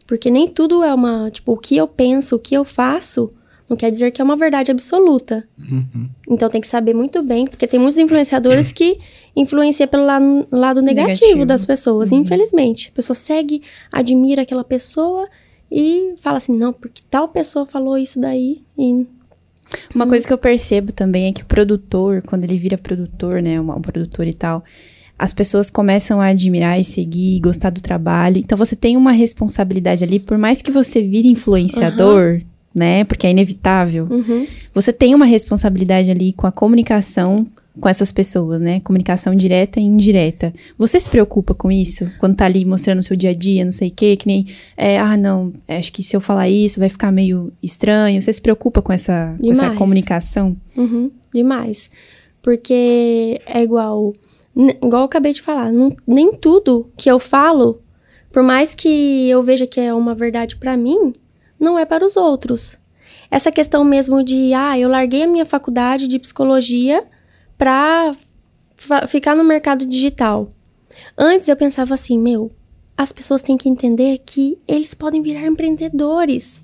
Porque nem tudo é uma. Tipo, o que eu penso, o que eu faço, não quer dizer que é uma verdade absoluta. Então tem que saber muito bem, porque tem muitos influenciadores que influenciam pelo lado, lado negativo,
Negativo.
das pessoas, infelizmente. A pessoa segue, admira aquela pessoa e fala assim: não, porque tal pessoa falou isso daí. E
Uma coisa que eu percebo também é que o produtor, quando ele vira produtor, né, um, um produtor e tal, as pessoas começam a admirar e seguir, gostar do trabalho. Então você tem uma responsabilidade ali, por mais que você vire influenciador, né, porque é inevitável,
Uhum.
você tem uma responsabilidade ali com a comunicação com essas pessoas, né? Comunicação direta e indireta. Você se preocupa com isso? Quando tá ali mostrando o seu dia a dia, não sei o quê, que nem, é, ah, não, acho que se eu falar isso vai ficar meio estranho. Você se preocupa com essa, com essa comunicação?
Uhum, demais. Porque é igual. Igual eu acabei de falar, não- nem tudo que eu falo, por mais que eu veja que é uma verdade pra mim, não é para os outros. Essa questão mesmo de, ah, eu larguei a minha faculdade de psicologia pra fa- ficar no mercado digital. Antes eu pensava assim, meu, as pessoas têm que entender que eles podem virar empreendedores.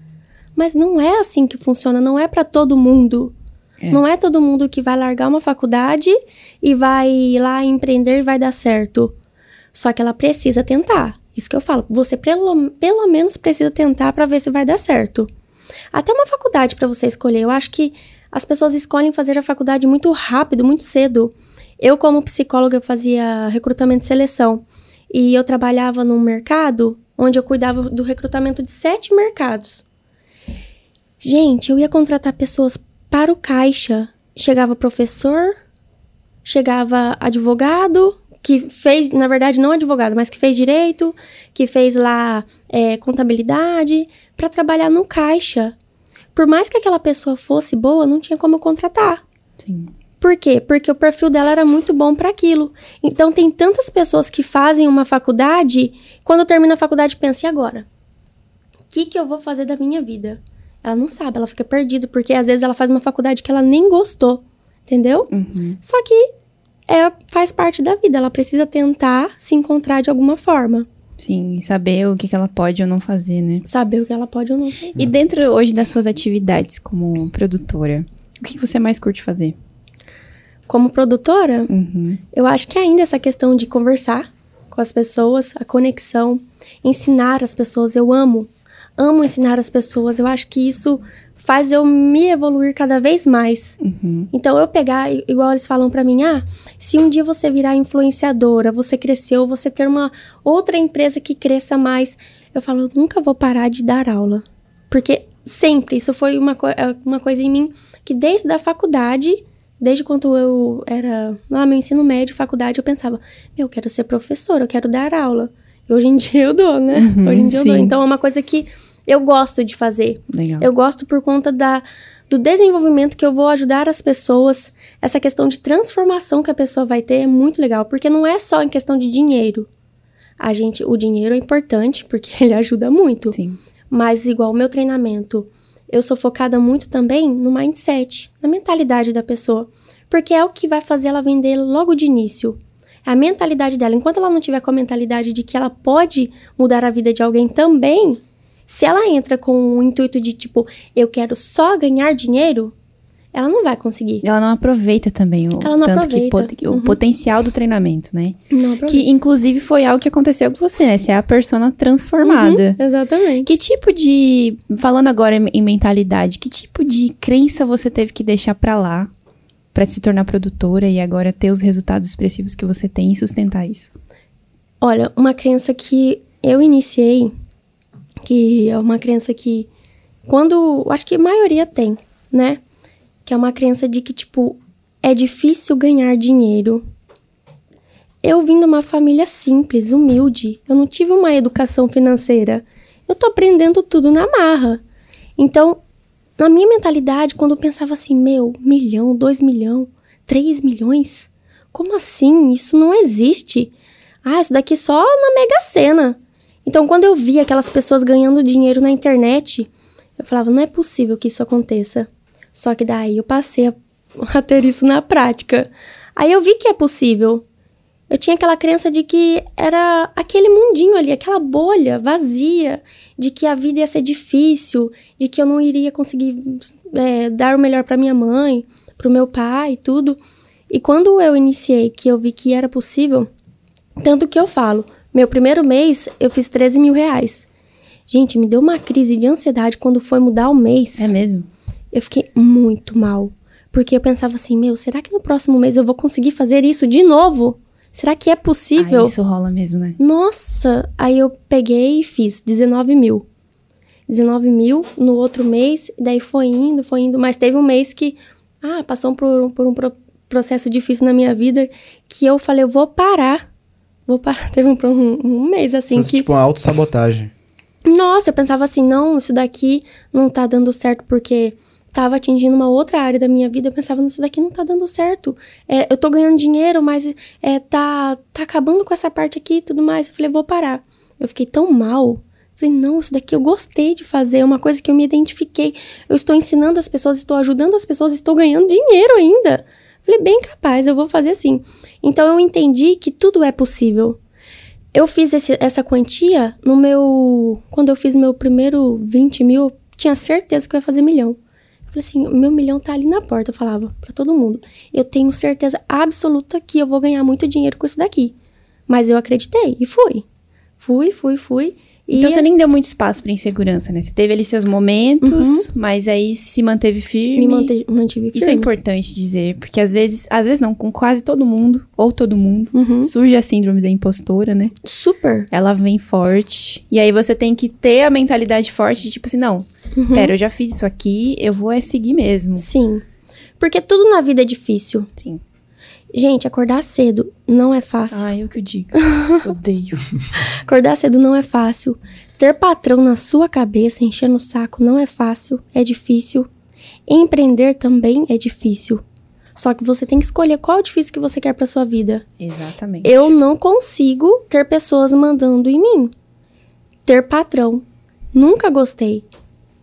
Mas não é assim que funciona, não é pra todo mundo.
É.
Não é todo mundo que vai largar uma faculdade e vai lá empreender e vai dar certo. Só que ela precisa tentar. Isso que eu falo. Você pelo, pelo menos precisa tentar pra ver se vai dar certo. Até uma faculdade pra você escolher. Eu acho que as pessoas escolhem fazer a faculdade muito rápido, muito cedo. Eu, como psicóloga, fazia recrutamento e seleção. E eu trabalhava num mercado onde eu cuidava do recrutamento de sete mercados. Gente, eu ia contratar pessoas para o caixa. Chegava professor, chegava advogado, que fez, na verdade, não advogado, mas que fez direito, que fez lá é, contabilidade, para trabalhar no caixa. Por mais que aquela pessoa fosse boa, não tinha como contratar.
Sim.
Por quê? Porque o perfil dela era muito bom para aquilo. Então tem tantas pessoas que fazem uma faculdade, quando termina a faculdade pensa, e agora? O que, que eu vou fazer da minha vida? Ela não sabe, ela fica perdida, porque às vezes ela faz uma faculdade que ela nem gostou, entendeu?
Uhum.
Só que é, faz parte da vida. Ela precisa tentar se encontrar de alguma forma.
Sim, saber o que, que ela pode ou não fazer, né?
Saber o que ela pode ou não fazer.
E dentro hoje das suas atividades como produtora, o que, que você mais curte fazer?
Como produtora,
Uhum.
eu acho que ainda essa questão de conversar com as pessoas, a conexão, ensinar as pessoas, eu amo. Amo ensinar as pessoas. Eu acho que isso faz eu me evoluir cada vez mais.
Uhum.
Então eu pegar, igual eles falam pra mim, ah, se um dia você virar influenciadora, você cresceu, você ter uma outra empresa que cresça mais, eu falo, eu nunca vou parar de dar aula. Porque sempre, isso foi uma, co- é uma coisa em mim que desde a faculdade, desde quando eu era lá no meu ensino médio, faculdade, eu pensava, eu quero ser professora, eu quero dar aula. E hoje em dia eu dou, né?
Uhum,
hoje em dia eu dou.
sim.
Então é uma coisa que eu gosto de fazer.
Legal.
Eu gosto por conta da, do desenvolvimento que eu vou ajudar as pessoas. Essa questão de transformação que a pessoa vai ter é muito legal, porque não é só em questão de dinheiro. A gente, o dinheiro é importante porque *laughs* ele ajuda muito.
Sim.
Mas igual o meu treinamento, eu sou focada muito também no mindset, na mentalidade da pessoa, porque é o que vai fazer ela vender logo de início. A mentalidade dela. Enquanto ela não tiver com a mentalidade de que ela pode mudar a vida de alguém também, se ela entra com o intuito de tipo, eu quero só ganhar dinheiro, ela não vai conseguir.
Ela não aproveita também o
Ela não
tanto que
aproveita.
o
Uhum.
potencial do treinamento, né?
Não aproveita.
Que inclusive foi algo que aconteceu com você, né? Você é a persona transformada.
Exatamente.
Que tipo de. Falando agora em em mentalidade, que tipo de crença você teve que deixar pra lá pra se tornar produtora e agora ter os resultados expressivos que você tem e sustentar isso?
Olha, uma crença que eu iniciei, que é uma crença que quando, acho que a maioria tem, né? Que é uma crença de que tipo é difícil ganhar dinheiro. Eu vim de uma família simples, humilde. Eu não tive uma educação financeira. Eu tô aprendendo tudo na marra. Então, na minha mentalidade, quando eu pensava assim, meu, milhão, dois milhão, três milhões, como assim? Isso não existe. Ah, isso daqui só na Mega Sena. Então, quando eu via aquelas pessoas ganhando dinheiro na internet, eu falava, não é possível que isso aconteça. Só que daí eu passei a, *laughs* a ter isso na prática. Aí eu vi que é possível. Eu tinha aquela crença de que era aquele mundinho ali, aquela bolha vazia, de que a vida ia ser difícil, de que eu não iria conseguir é, dar o melhor para minha mãe, para o meu pai, tudo. E quando eu iniciei, que eu vi que era possível, tanto que eu falo, meu primeiro mês eu fiz 13 mil reais. Gente, me deu uma crise de ansiedade quando foi mudar o mês.
É mesmo?
Eu fiquei muito mal. Porque eu pensava assim, meu, será que no próximo mês eu vou conseguir fazer isso de novo? Será que é possível?
Ah, isso rola mesmo, né?
Nossa! Aí eu peguei e fiz 19 mil. 19 mil no outro mês, daí foi indo, foi indo. Mas teve um mês que, ah, passou por, por um pro- processo difícil na minha vida que eu falei, eu vou parar. Vou parar. *laughs* Teve um, um, um mês assim
Isso é
que.
tipo uma autossabotagem.
Nossa, eu pensava assim, não, isso daqui não tá dando certo porque tava atingindo uma outra área da minha vida. Eu pensava, isso daqui não tá dando certo. É, eu tô ganhando dinheiro, mas é, tá, tá acabando com essa parte aqui e tudo mais. Eu falei, vou parar. Eu fiquei tão mal. Falei, não, isso daqui eu gostei de fazer, é uma coisa que eu me identifiquei. Eu estou ensinando as pessoas, estou ajudando as pessoas, estou ganhando dinheiro ainda. Falei, bem capaz, eu vou fazer assim. Então eu entendi que tudo é possível. Eu fiz esse- essa quantia no meu. Quando eu fiz meu primeiro 20 mil, eu tinha certeza que eu ia fazer milhão. Eu falei assim: meu milhão tá ali na porta. Eu falava pra todo mundo. Eu tenho certeza absoluta que eu vou ganhar muito dinheiro com isso daqui. Mas eu acreditei e fui. Fui, fui, fui. E
Então você nem deu muito espaço pra insegurança, né? Você teve ali seus momentos, mas aí se manteve firme.
me mante- mantive firme.
Isso é importante dizer, porque às vezes, às vezes não, com quase todo mundo, ou todo mundo,
Uhum.
surge a síndrome da impostora, né?
Super.
Ela vem forte. E aí você tem que ter a mentalidade forte de tipo assim, não,
Uhum.
pera, eu já fiz isso aqui, eu vou é seguir mesmo.
Sim. Porque tudo na vida é difícil.
Sim.
Gente, acordar cedo não é fácil.
Ai, eu que eu digo. *laughs* Odeio.
Acordar cedo não é fácil. Ter patrão na sua cabeça enchendo o saco não é fácil, é difícil. Empreender também é difícil. Só que você tem que escolher qual é o difícil que você quer pra sua vida.
Exatamente.
Eu não consigo ter pessoas mandando em mim. Ter patrão. Nunca gostei.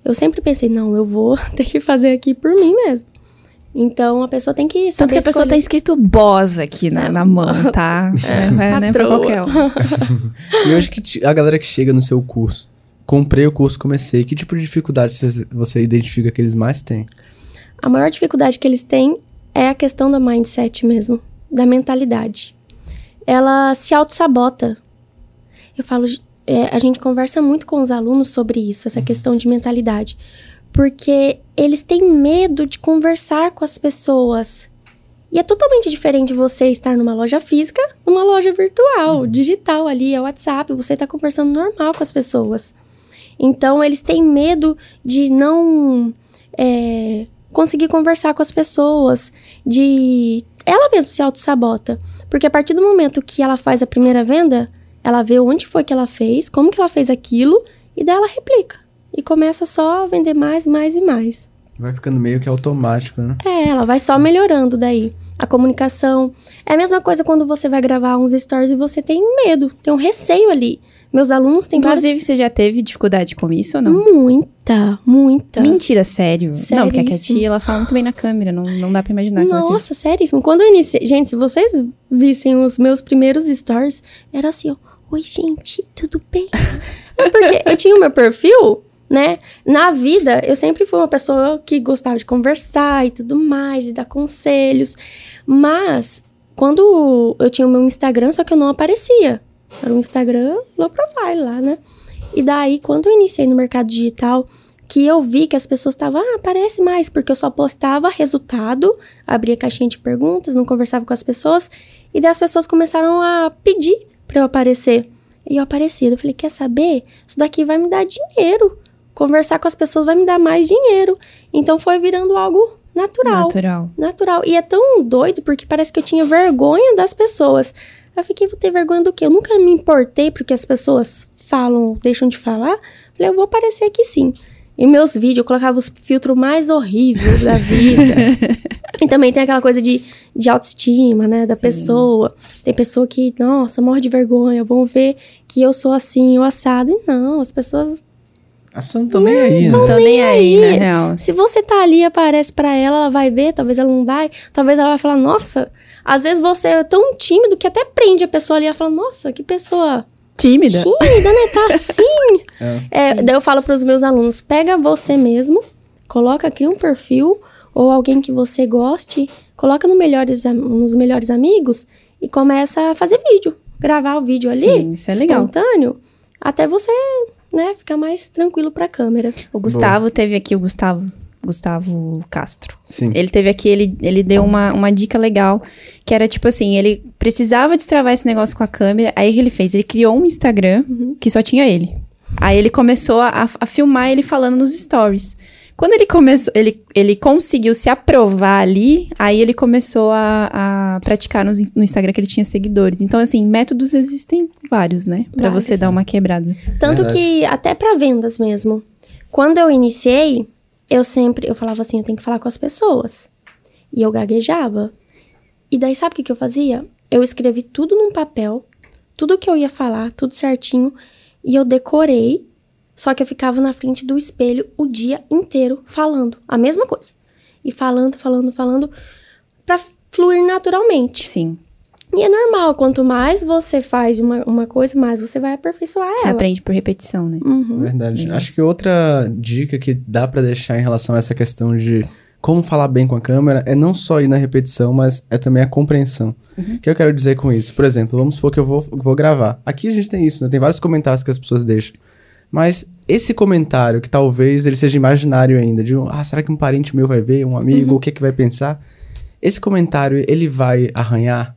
Eu sempre pensei, não, eu vou *laughs* ter que fazer aqui por mim mesmo. Então a pessoa tem que
Tanto
saber
que a pessoa
escolher.
tem escrito boss aqui na, na mão, tá? É, é, não é pra qualquer um. *laughs*
E hoje que a galera que chega no seu curso, comprei o curso, comecei, que tipo de dificuldade você- identifica que eles mais têm?
A maior dificuldade que eles têm é a questão do mindset mesmo, da mentalidade. Ela se auto-sabota. Eu falo, é, a gente conversa muito com os alunos sobre isso, essa questão de mentalidade. Porque eles têm medo de conversar com as pessoas. E é totalmente diferente você estar numa loja física, numa loja virtual, digital ali, é WhatsApp, você está conversando normal com as pessoas. Então, eles têm medo de não é, conseguir conversar com as pessoas, de. Ela mesma se auto-sabota. Porque a partir do momento que ela faz a primeira venda, ela vê onde foi que ela fez, como que ela fez aquilo, e daí ela replica. E começa só a vender mais, mais e mais.
Vai ficando meio que automático, né?
É, ela vai só melhorando daí. A comunicação. É a mesma coisa quando você vai gravar uns stories e você tem medo, tem um receio ali. Meus alunos têm
Inclusive, você já teve dificuldade com isso ou não?
várias... Muita, muita.
Mentira, sério. Não, porque a tia, ela fala muito bem na câmera, não, não dá pra imaginar
Nossa, seríssimo. Quando eu iniciei. Gente, se vocês vissem os meus primeiros stories, era assim, ó. Oi, gente, tudo bem? *laughs* É porque eu tinha o meu perfil, né? Na vida, eu sempre fui uma pessoa que gostava de conversar e tudo mais, e dar conselhos. Mas, quando eu tinha o meu Instagram, só que eu não aparecia. Era um Instagram low profile lá, né? E daí, quando eu iniciei no mercado digital, que eu vi que as pessoas estavam, ah, aparece mais, porque eu só postava resultado, abria caixinha de perguntas, não conversava com as pessoas, e daí as pessoas começaram a pedir pra eu aparecer. E eu aparecia. Eu falei, quer saber? Isso daqui vai me dar dinheiro. Conversar com as pessoas vai me dar mais dinheiro. Então foi virando algo natural
Natural.
natural. E é tão doido porque parece que eu tinha vergonha das pessoas. Eu fiquei, vou ter vergonha do quê? Eu nunca me importei porque as pessoas falam, deixam de falar. Falei, eu vou aparecer aqui sim. E meus vídeos, eu colocava os filtros mais horríveis da vida. *laughs* e também tem aquela coisa de, de autoestima, né? Da
Sim.
pessoa. Tem pessoa que, nossa, morre de vergonha, vão ver que eu sou assim, o assado. E não, as pessoas
As pessoas não estão nem aí, né?
Não tô nem aí, na real.
Se você tá ali e aparece pra ela, ela vai ver, talvez ela não vai, talvez ela vai falar, nossa, às vezes você é tão tímido que até prende a pessoa ali e fala, nossa, que pessoa
Tímida.
tímida, né? Tá *laughs* assim.
É.
É, daí eu falo pros meus alunos, pega você mesmo, coloca, cria um perfil, ou alguém que você goste, coloca no melhores, nos melhores amigos e começa a fazer vídeo. Gravar o vídeo ali,
Sim, isso é legal.
espontâneo, até você, né, ficar mais tranquilo pra câmera.
O Gustavo teve aqui, o Gustavo. Gustavo Castro.
Sim.
Ele teve aqui, ele, ele deu uma, uma dica legal, que era tipo assim, ele precisava destravar esse negócio com a câmera, aí o que ele fez? Ele criou um Instagram que só tinha ele. Aí ele começou a, a filmar ele falando nos stories. Quando ele começou, ele, ele conseguiu se aprovar ali, aí ele começou a, a praticar nos in- no, Instagram que ele tinha seguidores. Então, assim, métodos existem vários, né? Pra
Vários.
você dar uma quebrada.
Tanto
Verdade.
que até pra vendas mesmo. Quando eu iniciei, eu sempre eu falava assim, eu tenho que falar com as pessoas. E eu gaguejava. E daí sabe o que, que eu fazia? Eu escrevi tudo num papel, tudo que eu ia falar, tudo certinho, e eu decorei. Só que eu ficava na frente do espelho o dia inteiro falando a mesma coisa. E falando, falando, falando pra fluir naturalmente.
Sim.
E é normal, quanto mais você faz uma, uma coisa, mais você vai aperfeiçoar
Você
ela.
aprende por repetição, né?
Uhum.
Verdade. Acho que outra dica que dá pra deixar em relação a essa questão de como falar bem com a câmera é não só ir na repetição, mas é também a compreensão. O que eu quero dizer com isso? Por exemplo, vamos supor que eu vou, vou gravar. Aqui a gente tem isso, né? Tem vários comentários que as pessoas deixam. Mas esse comentário, que talvez ele seja imaginário ainda, de um, ah, será que um parente meu vai ver, um amigo, o que que vai pensar? Esse comentário, ele vai arranhar?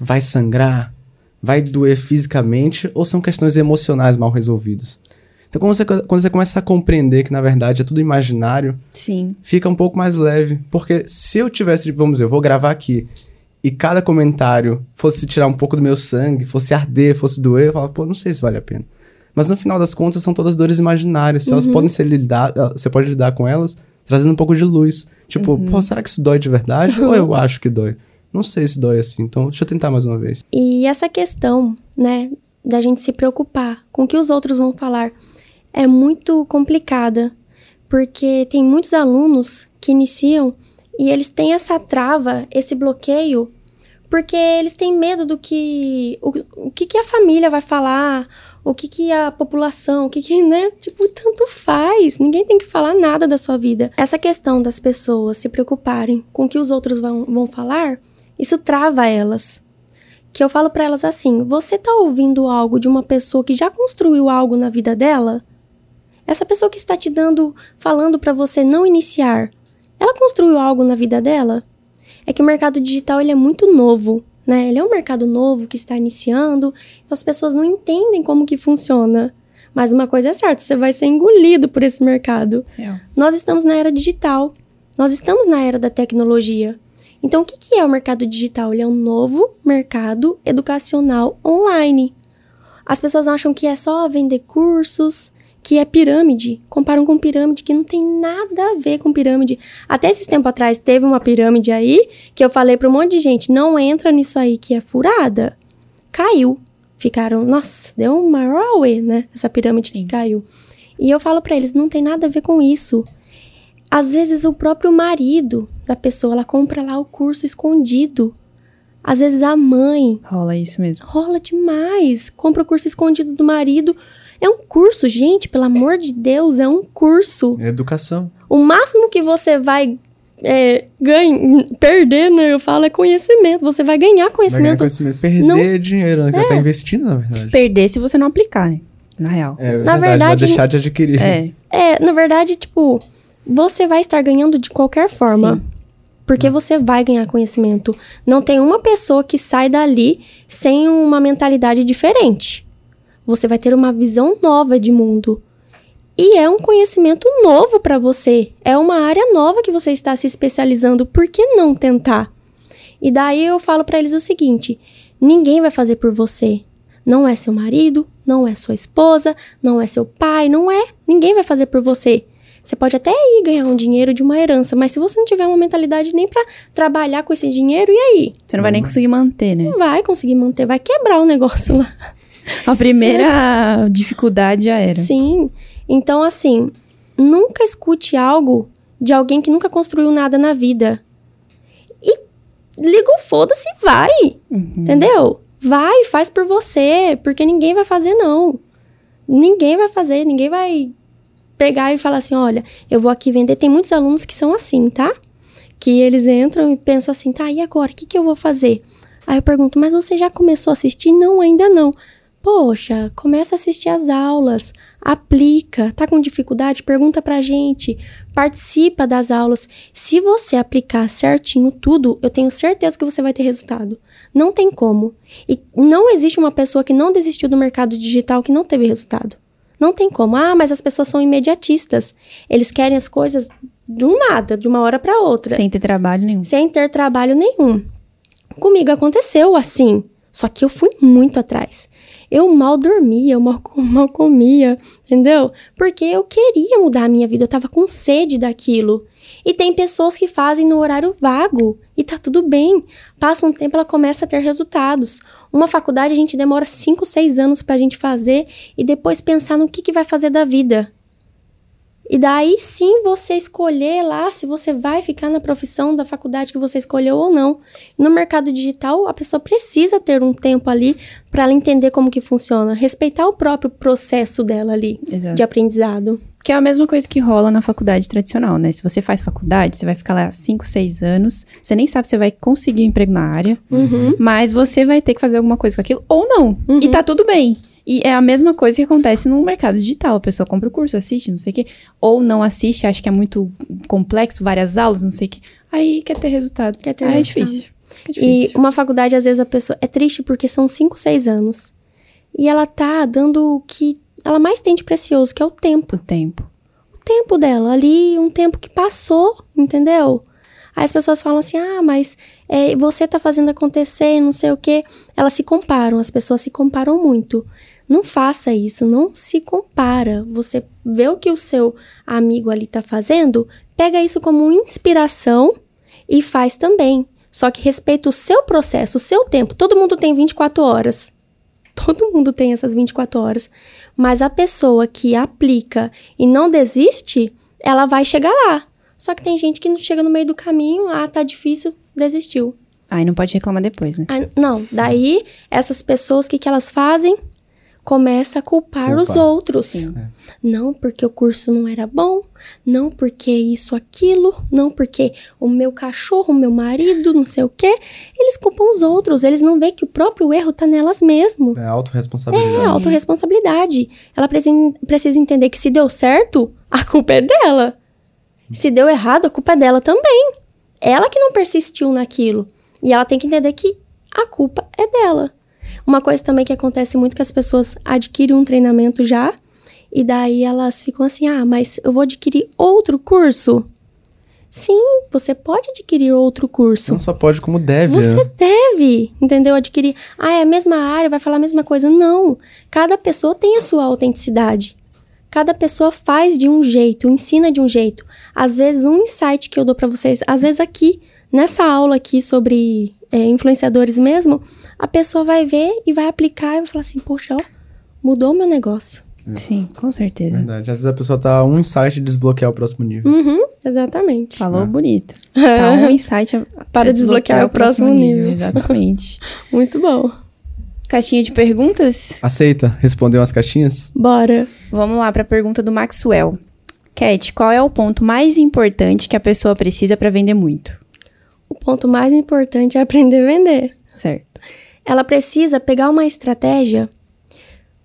Vai sangrar? Vai doer fisicamente? Ou são questões emocionais mal resolvidas? Então, quando você, quando você começa a compreender que, na verdade, é tudo imaginário,
Sim.
fica um pouco mais leve. Porque se eu tivesse, vamos dizer, eu vou gravar aqui, e cada comentário fosse tirar um pouco do meu sangue, fosse arder, fosse doer, eu falava, pô, não sei se vale a pena. Mas no final das contas, são todas dores imaginárias. Elas podem ser lidadas, você pode lidar com elas trazendo um pouco de luz. Tipo, pô, será que isso dói de verdade? Ou eu *laughs* acho que dói? Não sei se dói assim, então deixa eu tentar mais uma vez.
E essa questão, né, da gente se preocupar com o que os outros vão falar é muito complicada, porque tem muitos alunos que iniciam E eles têm essa trava, esse bloqueio, porque eles têm medo do que. O, o que, que a família vai falar, o que, que a população, o que, que, né? Tipo, tanto faz. Ninguém tem que falar nada da sua vida. Essa questão das pessoas se preocuparem com o que os outros vão, vão falar, isso trava elas. Que eu falo para elas assim: você tá ouvindo algo de uma pessoa que já construiu algo na vida dela? Essa pessoa que está te dando, falando para você não iniciar, ela construiu algo na vida dela? É que o mercado digital ele é muito novo né? Ele é um mercado novo que está iniciando, então as pessoas não entendem como que funciona. Mas uma coisa é certa, você vai ser engolido por esse mercado. É. Nós estamos na era digital, nós estamos na era da tecnologia. Então, o que, que é o mercado digital? Ele é um novo mercado educacional online. As pessoas acham que é só vender cursos, que é pirâmide. Comparam com pirâmide, que não tem nada a ver com pirâmide. Até esses tempo atrás teve uma pirâmide aí que eu falei para um monte de gente: não entra nisso aí que é furada. Caiu. Ficaram, nossa, deu um maior né? Essa pirâmide Sim. que caiu. E eu falo para eles: não tem nada a ver com isso. Às vezes o próprio marido da pessoa, ela compra lá o curso escondido. Às vezes a mãe.
Rola isso mesmo.
Rola demais. Compra o curso escondido do marido é um curso, gente, pelo amor de Deus, é um curso.
É educação.
O máximo que você vai é, ganha, perder, né? Eu falo, é conhecimento. Você vai ganhar conhecimento. Vai ganhar conhecimento.
Perder não, dinheiro, né? Que é. já tá investindo, na verdade.
Perder se você não aplicar, né? Na real.
É, na verdade, verdade vai deixar de adquirir.
É. é, na verdade, tipo, você vai estar ganhando de qualquer forma. Sim. Porque você vai ganhar conhecimento. Não tem uma pessoa que sai dali sem uma mentalidade diferente você vai ter uma visão nova de mundo. E é um conhecimento novo para você. É uma área nova que você está se especializando. Por que não tentar? E daí eu falo para eles o seguinte: ninguém vai fazer por você. Não é seu marido, não é sua esposa, não é seu pai, não é. Ninguém vai fazer por você. Você pode até ir ganhar um dinheiro de uma herança, mas se você não tiver uma mentalidade nem para trabalhar com esse dinheiro, e aí?
Você não vai nem conseguir manter, né?
Não vai conseguir manter, vai quebrar o negócio lá.
A primeira dificuldade já era.
Sim. Então, assim, nunca escute algo de alguém que nunca construiu nada na vida. E liga o foda-se e vai. Uhum. Entendeu? Vai, faz por você, porque ninguém vai fazer, não. Ninguém vai fazer, ninguém vai pegar e falar assim: olha, eu vou aqui vender. Tem muitos alunos que são assim, tá? Que eles entram e pensam assim: tá, e agora? O que, que eu vou fazer? Aí eu pergunto: mas você já começou a assistir? Não, ainda não. Poxa, começa a assistir as aulas, aplica, tá com dificuldade? Pergunta pra gente, participa das aulas. Se você aplicar certinho tudo, eu tenho certeza que você vai ter resultado. Não tem como. E não existe uma pessoa que não desistiu do mercado digital que não teve resultado. Não tem como. Ah, mas as pessoas são imediatistas. Eles querem as coisas do nada, de uma hora para outra.
Sem ter trabalho nenhum.
Sem ter trabalho nenhum. Comigo aconteceu assim. Só que eu fui muito atrás. Eu mal dormia, eu mal, *laughs* mal comia, entendeu? Porque eu queria mudar a minha vida, eu tava com sede daquilo. E tem pessoas que fazem no horário vago e tá tudo bem. Passa um tempo, ela começa a ter resultados. Uma faculdade a gente demora 5, 6 anos pra gente fazer e depois pensar no que, que vai fazer da vida. E daí sim você escolher lá se você vai ficar na profissão da faculdade que você escolheu ou não. No mercado digital, a pessoa precisa ter um tempo ali para ela entender como que funciona, respeitar o próprio processo dela ali Exato. de aprendizado.
Que é a mesma coisa que rola na faculdade tradicional, né? Se você faz faculdade, você vai ficar lá 5, 6 anos, você nem sabe se você vai conseguir um emprego na área, uhum. mas você vai ter que fazer alguma coisa com aquilo ou não. Uhum. E tá tudo bem. E é a mesma coisa que acontece no mercado digital. A pessoa compra o curso, assiste, não sei o quê. Ou não assiste, acha que é muito complexo, várias aulas, não sei o quê. Aí quer ter resultado. Quer ter Aí resultado. é difícil. É
difícil. E uma faculdade, às vezes, a pessoa... É triste porque são 5, 6 anos. E ela tá dando o que ela mais tem de precioso, que é o tempo.
O tempo.
O tempo dela. Ali, um tempo que passou, entendeu? Aí as pessoas falam assim: ah, mas é, você tá fazendo acontecer, não sei o quê. Elas se comparam, as pessoas se comparam muito. Não faça isso, não se compara. Você vê o que o seu amigo ali está fazendo, pega isso como inspiração e faz também. Só que respeita o seu processo, o seu tempo. Todo mundo tem 24 horas. Todo mundo tem essas 24 horas. Mas a pessoa que aplica e não desiste, ela vai chegar lá. Só que tem gente que não chega no meio do caminho, ah, tá difícil, desistiu.
Aí não pode reclamar depois, né?
Ah, não, daí essas pessoas, o que, que elas fazem? Começa a culpar,
Culpar.
os outros.
Sim.
Não porque o curso não era bom, não porque isso, aquilo, não porque o meu cachorro, o meu marido, não sei o quê. Eles culpam os outros, eles não veem que o próprio erro tá nelas mesmo.
É autorresponsabilidade.
É autorresponsabilidade. Ela precisa entender que se deu certo, a culpa é dela. Se deu errado, a culpa é dela também. Ela que não persistiu naquilo. E ela tem que entender que a culpa é dela. Uma coisa também que acontece muito que as pessoas adquirem um treinamento já e daí elas ficam assim: "Ah, mas eu vou adquirir outro curso?" Sim, você pode adquirir outro curso.
Não só pode, como deve,
Você
né?
deve, entendeu? Adquirir. Ah, é a mesma área, vai falar a mesma coisa. Não. Cada pessoa tem a sua autenticidade. Cada pessoa faz de um jeito, ensina de um jeito. Às vezes, um insight que eu dou pra vocês, às vezes aqui, nessa aula aqui sobre é, influenciadores mesmo, a pessoa vai ver e vai aplicar e vai falar assim: Poxa, ó, mudou meu negócio.
Sim, com certeza.
Verdade. Às vezes a pessoa tá a um insight de desbloquear o próximo nível.
Uhum, exatamente.
Falou
É.
bonito. Está *laughs* um insight
Para desbloquear o próximo nível.
Exatamente. *laughs*
Muito bom.
Caixinha de perguntas?
Aceita responder umas caixinhas?
Bora.
Vamos lá para a pergunta do Maxwell. Cat, qual é o ponto mais importante que a pessoa precisa para vender muito?
O ponto mais importante é aprender a vender.
Certo.
ela precisa pegar uma estratégia.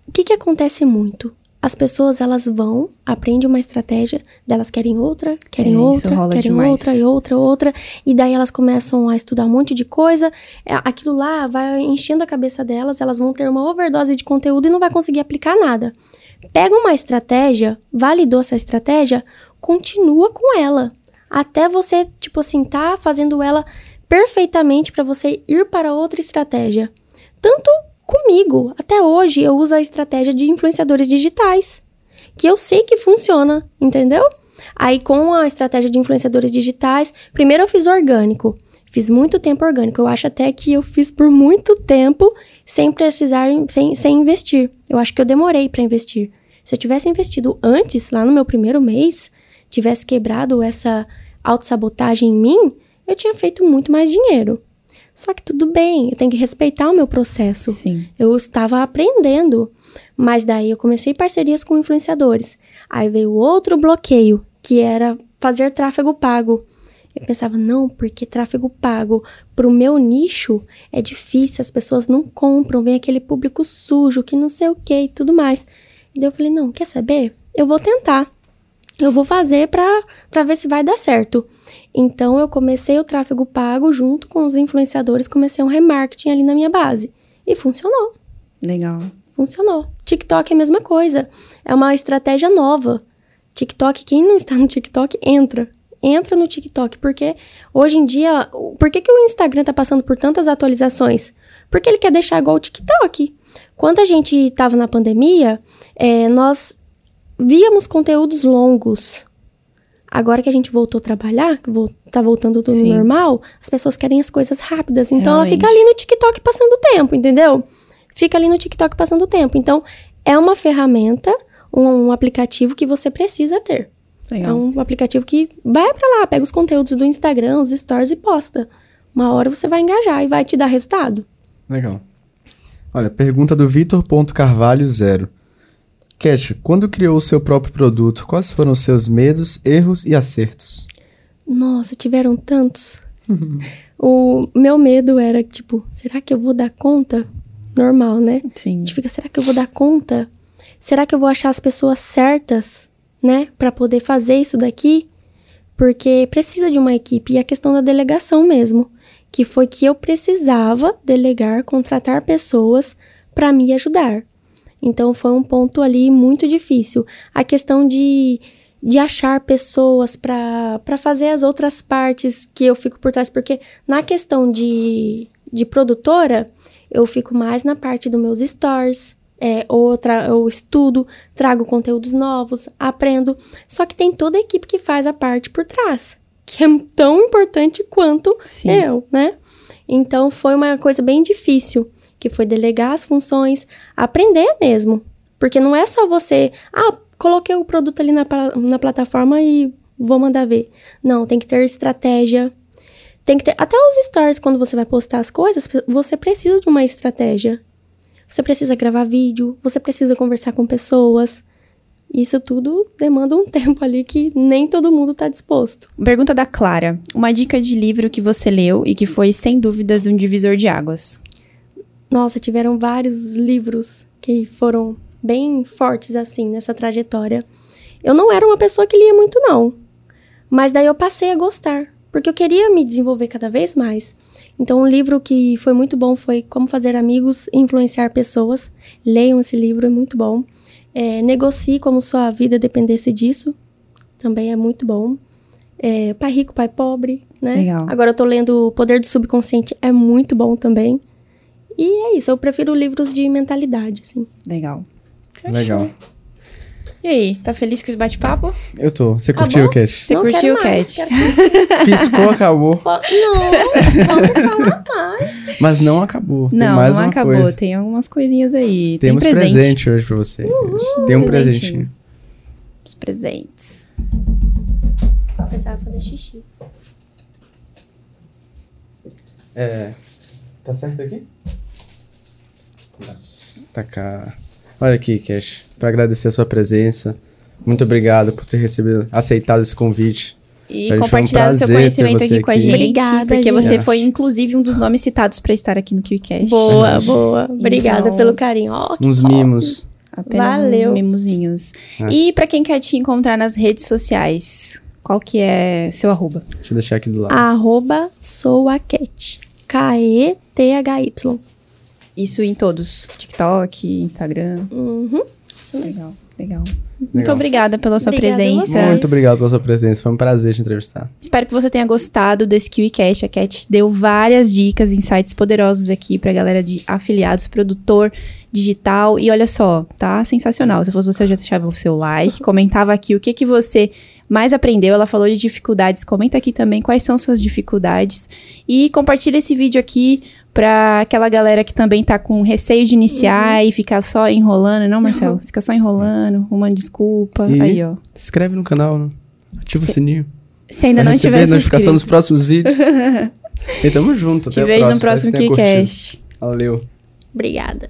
O que que acontece muito? As pessoas elas vão, aprendem uma estratégia, delas querem outra, querem
É,
outra, querem
demais.
outra e outra, outra, e daí elas começam a estudar um monte de coisa. é, Aquilo lá vai enchendo a cabeça delas, elas vão ter uma overdose de conteúdo e não vai conseguir aplicar nada. Pega uma estratégia, validou essa estratégia, continua com ela. Até você, tipo assim, tá fazendo ela perfeitamente para você ir para outra estratégia. Tanto comigo, até hoje eu uso a estratégia de influenciadores digitais, que eu sei que funciona, entendeu? Aí com a estratégia de influenciadores digitais, primeiro eu fiz orgânico. Fiz muito tempo orgânico. Eu acho até que eu fiz por muito tempo sem precisar, sem, sem investir. Eu acho que eu demorei para investir. Se eu tivesse investido antes, lá no meu primeiro mês, tivesse quebrado essa autossabotagem em mim, eu tinha feito muito mais dinheiro. Só que tudo bem, eu tenho que respeitar o meu processo.
Sim.
Eu estava aprendendo, mas daí eu comecei parcerias com influenciadores. Aí veio outro bloqueio, que era fazer tráfego pago. Eu pensava, não, porque tráfego pago pro meu nicho é difícil, as pessoas não compram, vem aquele público sujo, que não sei o que e tudo mais. E daí eu falei, não, quer saber? Eu vou tentar. Eu vou fazer pra ver se vai dar certo. Então eu comecei o tráfego pago junto com os influenciadores, comecei um remarketing ali na minha base. E funcionou.
Legal.
Funcionou. TikTok é a mesma coisa. É uma estratégia nova. TikTok, quem não está no TikTok, entra. Entra no TikTok, porque hoje em dia. Por que, que o Instagram tá passando por tantas atualizações? Porque ele quer deixar igual o TikTok. Quando a gente estava na pandemia, é, nós víamos conteúdos longos. Agora que a gente voltou a trabalhar, tá voltando tudo
Sim.
normal, as pessoas querem as coisas rápidas. Então ela
Realmente.
fica ali no TikTok passando o tempo, entendeu? Fica ali no TikTok passando o tempo. Então é uma ferramenta, um, um aplicativo que você precisa ter. É
Legal.
um aplicativo que vai pra lá, pega os conteúdos do Instagram, os stories e posta. Uma hora você vai engajar e vai te dar resultado.
Legal. Olha, pergunta do Vitor.carvalho zero. Cat, quando criou o seu próprio produto, quais foram os seus medos, erros e acertos?
Nossa, tiveram tantos. o meu medo era, tipo, será que eu vou dar conta? Normal, né? A
Sim.
gente fica, será que eu vou dar conta? Será que eu vou achar as pessoas certas, né? Pra poder fazer isso daqui? Porque precisa de uma equipe. E a questão da delegação mesmo. Que foi que eu precisava delegar, contratar pessoas pra me ajudar. Então foi um ponto ali muito difícil. A questão de, de achar pessoas pra fazer as outras partes que eu fico por trás. Porque na questão de, de produtora, eu fico mais na parte dos meus stores. É, ou tra- eu estudo, trago conteúdos novos, aprendo. Só que tem toda a equipe que faz a parte por trás, que é tão importante quanto
Sim.
eu, né? Então foi uma coisa bem difícil, que foi delegar as funções, aprender mesmo. Porque não é só você, ah, coloquei o produto ali na, na plataforma e vou mandar ver. Não, tem que ter estratégia. Tem que ter. Até os stories, quando você vai postar as coisas, você precisa de uma estratégia. Você precisa gravar vídeo, você precisa conversar com pessoas. Isso tudo demanda um *laughs* tempo ali que nem todo mundo está disposto.
Pergunta da Clara. Uma dica de livro que você leu e que foi, sem dúvidas, um divisor de águas.
Nossa, tiveram vários livros que foram bem fortes assim nessa trajetória. Eu não era uma pessoa que lia muito, não. Mas daí eu passei a gostar, porque eu queria me desenvolver cada vez mais. Então, um livro que foi muito bom foi Como Fazer Amigos e Influenciar Pessoas. Leiam esse livro, é muito bom. É, negocie como sua vida dependesse disso. Também é muito bom. É, pai Rico, Pai Pobre, né?
Legal.
Agora eu tô lendo O Poder do Subconsciente, é muito bom também. E é isso, eu prefiro livros de mentalidade, assim.
Legal.
Legal.
E aí, tá feliz com esse bate-papo?
Eu tô. Você curtiu o
Acabou?
Cash?
Você
Não
curtiu
quero
o
mais,
Cat?
quero- *laughs*
Piscou, acabou.
Po- Não, vamos falar mais.
Mas não acabou.
Não,
mais
não
uma
acabou.
coisa.
Tem algumas coisinhas aí.
Temos
Tem presente.
presente. hoje pra você. Tem um
Presentinho.
presentinho.
Os presentes.
Precisava fazer xixi.
É. Tá certo aqui? Tá cá. Olha aqui, Cash. Pra agradecer a sua presença. Muito obrigado por ter recebido, aceitado esse convite.
E
Pra gente
compartilhar o seu conhecimento
você
aqui com a gente.
Obrigada,
Porque você
gente.
foi, inclusive, um dos nomes citados pra estar aqui no QCast.
Boa, boa. Obrigada
Então-
pelo carinho. Que
Uns
top.
mimos.
Apenas uns
Valeu.
mimosinhos.
É.
E pra quem quer te encontrar nas redes sociais, qual que é seu arroba?
Deixa eu deixar aqui do lado.
Arroba souaquete. K-E-T-H-Y.
Isso em todos. TikTok, Instagram.
Uhum. Isso mesmo.
Legal, legal. Muito
Legal.
obrigada pela sua
Obrigada
presença.
Muito obrigado pela sua presença. Foi um prazer te entrevistar.
Espero que você tenha gostado desse KiwiCast. A Cat deu várias dicas, insights poderosos aqui pra galera de afiliados, produtor digital. E olha só, tá sensacional. Se fosse você, eu já deixava o seu like, *laughs* comentava aqui o que, que você mais aprendeu. Ela falou de dificuldades. Comenta aqui também quais são suas dificuldades. E compartilha esse vídeo aqui pra aquela galera que também tá com receio de iniciar e ficar só enrolando. Não, Marcelo? Fica só enrolando, uma desculpa.
E-
Aí, ó.
Se inscreve no canal, né? Ativa
Se-
o sininho.
Se ainda não tiver
a notificação dos
inscrito.
próximos vídeos. *laughs* e tamo junto.
Te
até o
vejo no próximo
tenha curtido.
KiwiCast.
Valeu.
Obrigada.